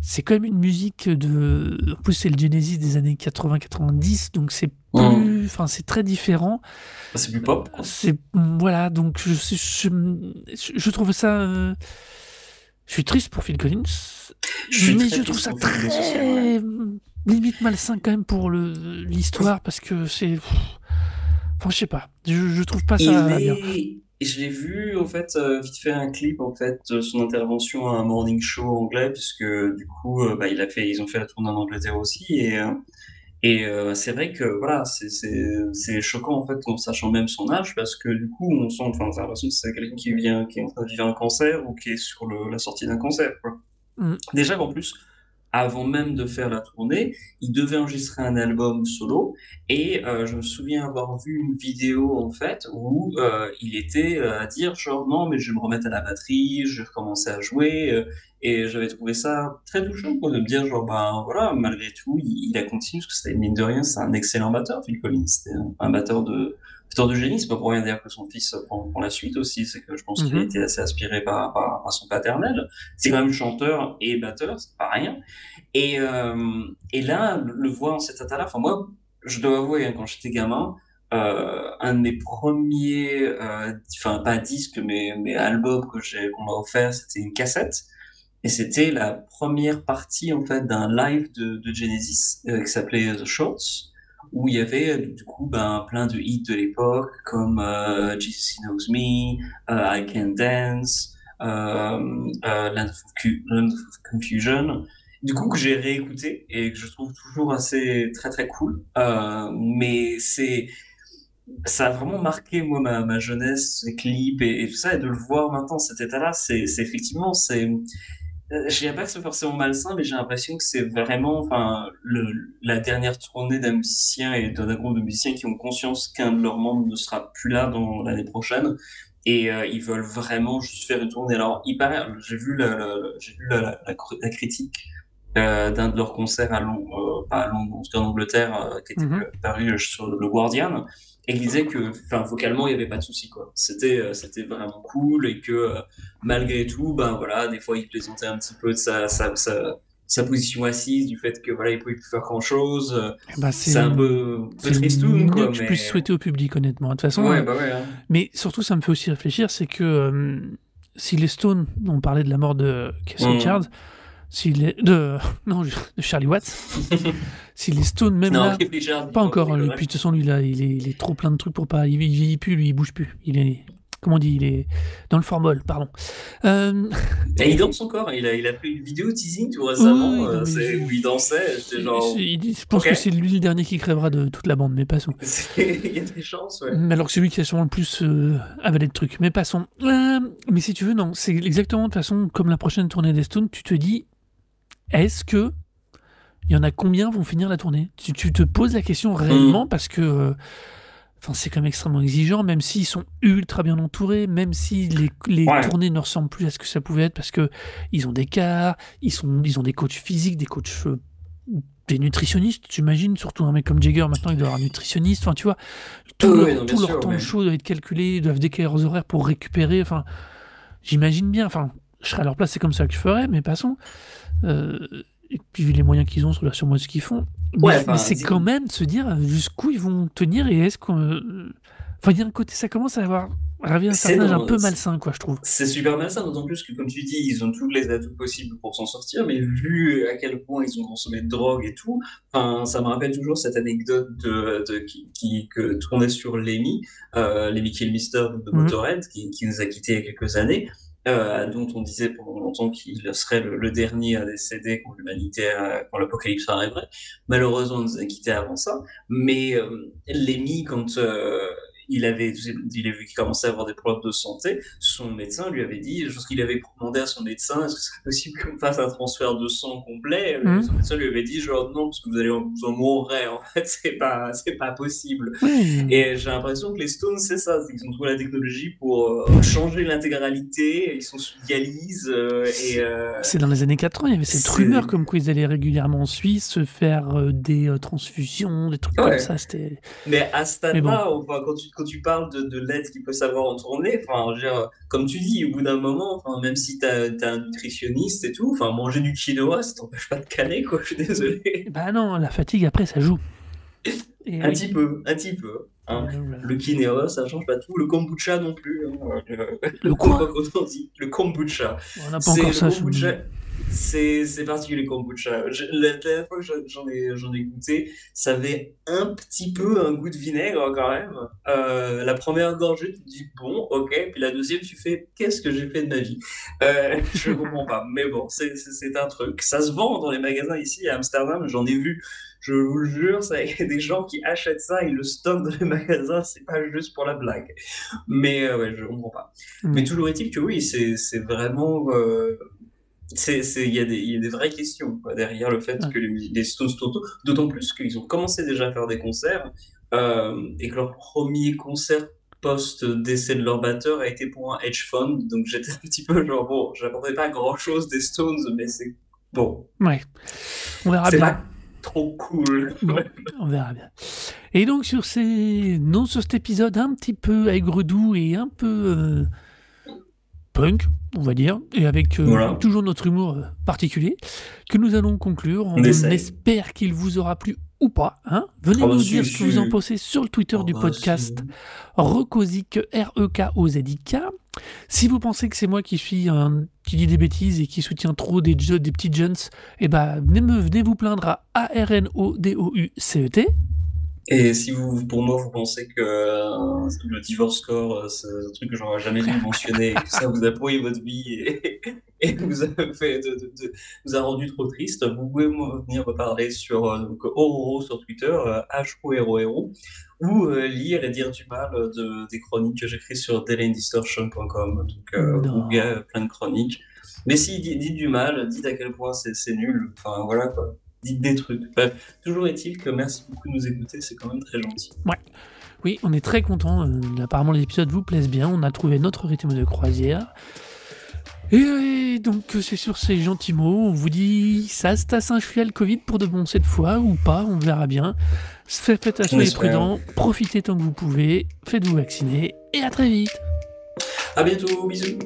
c'est quand même une musique de. En plus, c'est le Genesis des années 80-90, donc c'est plus. Enfin, c'est très différent. C'est plus pop. quoi. C'est. Voilà, donc je, je, je, je trouve ça. euh, Je suis triste pour Phil Collins, Je mais je trouve ça très. Limite malsain quand même pour l'histoire parce que c'est. Enfin, je sais pas. Je, je trouve pas ça bien. est- et je l'ai vu, en fait, euh, vite fait un clip, en fait, de son intervention à un morning show anglais, puisque du coup, euh, bah, il a fait, ils ont fait la tournée en Angleterre aussi, et, euh, et c'est vrai que, voilà, c'est, choquant, en fait, en sachant même son âge, parce que du coup, on sent, enfin, l'impression que c'est quelqu'un qui vient, qui est en train de vivre un cancer, ou qui est sur le, la sortie d'un cancer, quoi. Mm. Déjà, en plus, avant même de faire la tournée, il devait enregistrer un album solo, et euh, je me souviens avoir vu une vidéo en fait où euh, il était euh, à dire genre non mais je vais me remettre à la batterie, je vais recommencer à jouer et j'avais trouvé ça très touchant quoi de me dire genre ben voilà malgré tout il, il a continué parce que c'était mine de rien c'est un excellent batteur Phil Collins c'était un, un batteur de batteur de génie c'est pas pour rien dire que son fils prend, prend la suite aussi c'est que je pense qu'il a Mhm. été assez aspiré par, par, par son paternel c'est quand même chanteur et batteur c'est pas rien et, euh, et là le, le voir en cet état-là enfin moi je dois avouer, hein, quand j'étais gamin, euh, un de mes premiers, euh, enfin pas disques, mais, mais albums que j'ai, qu'on m'a offert, c'était une cassette. Et c'était la première partie, en fait, d'un live de, Genesis, euh, qui s'appelait The Shorts, où il y avait, euh, du coup, ben, plein de hits de l'époque, comme, euh, Jesus Knows Me, euh, I Can Dance, euh, euh, Land, of Confusion du coup que j'ai réécouté et que je trouve toujours assez très très cool. Euh, mais c'est ça a vraiment marqué moi ma, jeunesse ces clips et, et tout ça et de le voir maintenant cet état là c'est effectivement c'est euh, je dirais pas que c'est forcément malsain mais j'ai l'impression que c'est vraiment enfin le la dernière tournée d'un musicien et d'un groupe de musiciens qui ont conscience qu'un de leurs membres ne sera plus là dans l'année prochaine. Et euh, ils veulent vraiment juste faire une tournée. Alors il paraît j'ai vu la, vu critique euh, d'un de leurs concerts à Londres, euh, pas à Londres, en Angleterre, euh, qui était Mhm. euh, paru euh, sur le Guardian, et il disait que, enfin, vocalement, il n'y avait pas de souci, quoi. C'était, euh, c'était vraiment cool, et que, euh, malgré tout, ben voilà, des fois, il plaisantait un petit peu de sa, sa, sa, sa position assise, du fait que, voilà, il pouvait plus faire grand chose. Eh ben, C'est un peu, peu tristoun, quoi, que je mais... puisse souhaiter au public, honnêtement. De toute façon, Ouais, bah ouais, hein. mais surtout, ça me fait aussi réfléchir, c'est que euh, si les Stones, on parlait de la mort de Keith Mm. Richards, si les, de, (laughs) non, de Charlie Watts, (laughs) si les Stones, même Non, là, pas encore, il- lui, puis de toute façon, lui, là, il est, il est trop plein de trucs pour pas, il, il vieillit plus, lui, il bouge plus, il est, comment on dit, il est dans le formol, pardon. Euh, Et il danse encore, il a, il a fait une vidéo teasing tout récemment, euh, où il dansait, genre... je pense que c'est lui le dernier qui crèvera de toute la bande, mais passons. (laughs) Il y a des chances, ouais. Mais alors que c'est lui qui a sûrement le plus euh, avalé de trucs. Mais passons. Euh, mais si tu veux, non, c'est exactement de toute façon comme la prochaine tournée des Stones. Tu te dis, est-ce que il y en a combien vont finir la tournée? Tu, tu te poses la question réellement parce que euh, enfin, c'est quand même extrêmement exigeant, même s'ils sont ultra bien entourés, même si les, les Ouais. tournées ne ressemblent plus à ce que ça pouvait être parce que ils ont des cars, ils, sont, ils ont des coachs physiques, des coachs euh, des nutritionnistes, tu imagines, surtout un mec comme Jagger, maintenant il doit avoir un nutritionniste, enfin tu vois, tout Oui, leur, oui, non, bien tout leur sûr, temps mais- de show doit être calculé, ils doivent décaler leurs horaires pour récupérer, enfin, j'imagine bien, enfin, je serais à leur place, c'est comme ça que je ferais, mais passons. Euh, et puis vu les moyens qu'ils ont, sur sur moi ce qu'ils font. Mais, Ouais, mais enfin, c'est c'est- quand même de se dire jusqu'où ils vont tenir et est-ce qu'on. euh, Enfin, il y a un côté, ça commence à avoir arrivé à un certain âge un peu malsain, quoi, je trouve. C'est super malsain, d'autant plus que, comme tu dis, ils ont tous les atouts possibles pour s'en sortir, mais vu à quel point ils ont consommé de drogue et tout, ça me rappelle toujours cette anecdote de, de- qui, qui- que tournait sur Lemmy, euh, Lemmy Kilmister de Mhm. Motorhead, qui, qui nous a quittés il y a quelques années, euh, dont on disait pendant longtemps qu'il serait le, le dernier à décéder quand l'humanité, quand l'apocalypse arriverait. Malheureusement, il nous a quittés avant ça, mais euh, Lemmy, quand euh, il avait, il a vu qu'il commençait à avoir des problèmes de santé, son médecin lui avait dit, lorsqu'il avait demandé à son médecin, est-ce que ce serait possible qu'on fasse un transfert de sang complet? Mhm. Son médecin lui avait dit, genre, non, parce que vous allez, vous en mourrez, en fait, (laughs) c'est pas, c'est pas possible. Et j'ai l'impression que les Stones, c'est ça, c'est qu'ils ont trouvé la technologie pour euh, changer l'intégralité, ils sont sous dialyse, euh, et, euh, C'est dans les années 80, il y avait cette c'est- rumeur comme quoi ils allaient régulièrement en Suisse se faire des transfusions, des trucs Ouais. comme ça. C'était. Mais à ce stade-là, enfin, quand, tu, quand tu parles de, de l'aide qu'il peut savoir en tournée, enfin, comme tu dis, au bout d'un moment, enfin, même si tu as, un nutritionniste et tout, enfin, manger du quinoa, ça t'empêche pas de canner, quoi, je suis désolé. (laughs) Bah non, la fatigue après ça joue. Et Un oui. petit peu, un petit peu. hein. Voilà. Le quinoa, ça change pas tout. Le kombucha non plus. hein. Le, Le quoi (laughs) le kombucha. On n'a pas encore ça. kombucha. C'est c'est particulier le kombucha. Je- la dernière fois que j'en- ai, j'en ai goûté, ça avait un petit peu un goût de vinaigre quand même. Euh, la première gorgée, tu te dis bon, ok. Puis la deuxième, tu fais qu'est-ce que j'ai fait de ma vie? Euh, (laughs) Je comprends pas. Mais bon, c'est un truc. Ça se vend dans les magasins ici à Amsterdam. J'en ai vu. Je vous le jure, ça- il y a des gens qui achètent ça, ils le stockent dans les magasins. C'est pas juste pour la blague. Mais euh, ouais, je comprends pas. Mm. Mais toujours est-il que oui, c'est c'est vraiment. euh, il y, a des- y a des vraies questions quoi, derrière le fait Ouais. que les, les Stones Toto, d'autant plus qu'ils ont commencé déjà à faire des concerts euh, et que leur premier concert post-décès de leur batteur a été pour un hedge fund. Donc j'étais un petit peu genre, bon, j'attendais pas grand-chose des Stones, mais c'est bon, Ouais. On verra c'est bien. pas trop cool. Bon, on verra bien. Et donc sur ces non sur cet épisode un petit peu aigre-doux et un peu euh, punk, on va dire, et avec euh, Voilà. toujours notre humour euh, particulier, que nous allons conclure. On, espère qu'il vous aura plu ou pas. Hein Venez Oh, nous si, dire ce que vous en pensez sur le Twitter Oh, du bah, podcast si. Recosic, R-E-K-O-Z-I-K. Si vous pensez que c'est moi qui suis un, qui dit des bêtises et qui soutient trop des, des petits jeunes, eh ben, venez, me, venez vous plaindre à A-R-N-O-D-O-U-C-E-T. Et si vous, pour moi, vous pensez que euh, le divorce score, euh, c'est un truc que j'aurais jamais dû mentionner, et que ça vous a pourri votre vie et, et vous a fait, de, de- de- vous a rendu trop triste, vous pouvez venir me parler sur euh, donc, Ororo sur Twitter, euh, H-O-R-O-R-O, ou euh, lire et dire du mal de, des chroniques que j'écris sur dailyindistortion.com. Donc, euh, Non. où il y a plein de chroniques. Mais si, dites, dites du mal, dites à quel point c'est nul, enfin voilà quoi. Dites des trucs. Bref, toujours est-il que merci beaucoup de nous écouter, c'est quand même très gentil. Oui, on est très content. apparemment, les épisodes vous plaisent bien. On a trouvé notre rythme de croisière. Et, euh, donc, euh, c'est sur ces gentils mots. On vous dit ça se tasse un le Covid pour de bon cette fois ou pas. On verra bien. Faites attention, soyez espère. prudents. Profitez tant que vous pouvez. Faites-vous vacciner. Et à très vite. À bientôt, bisous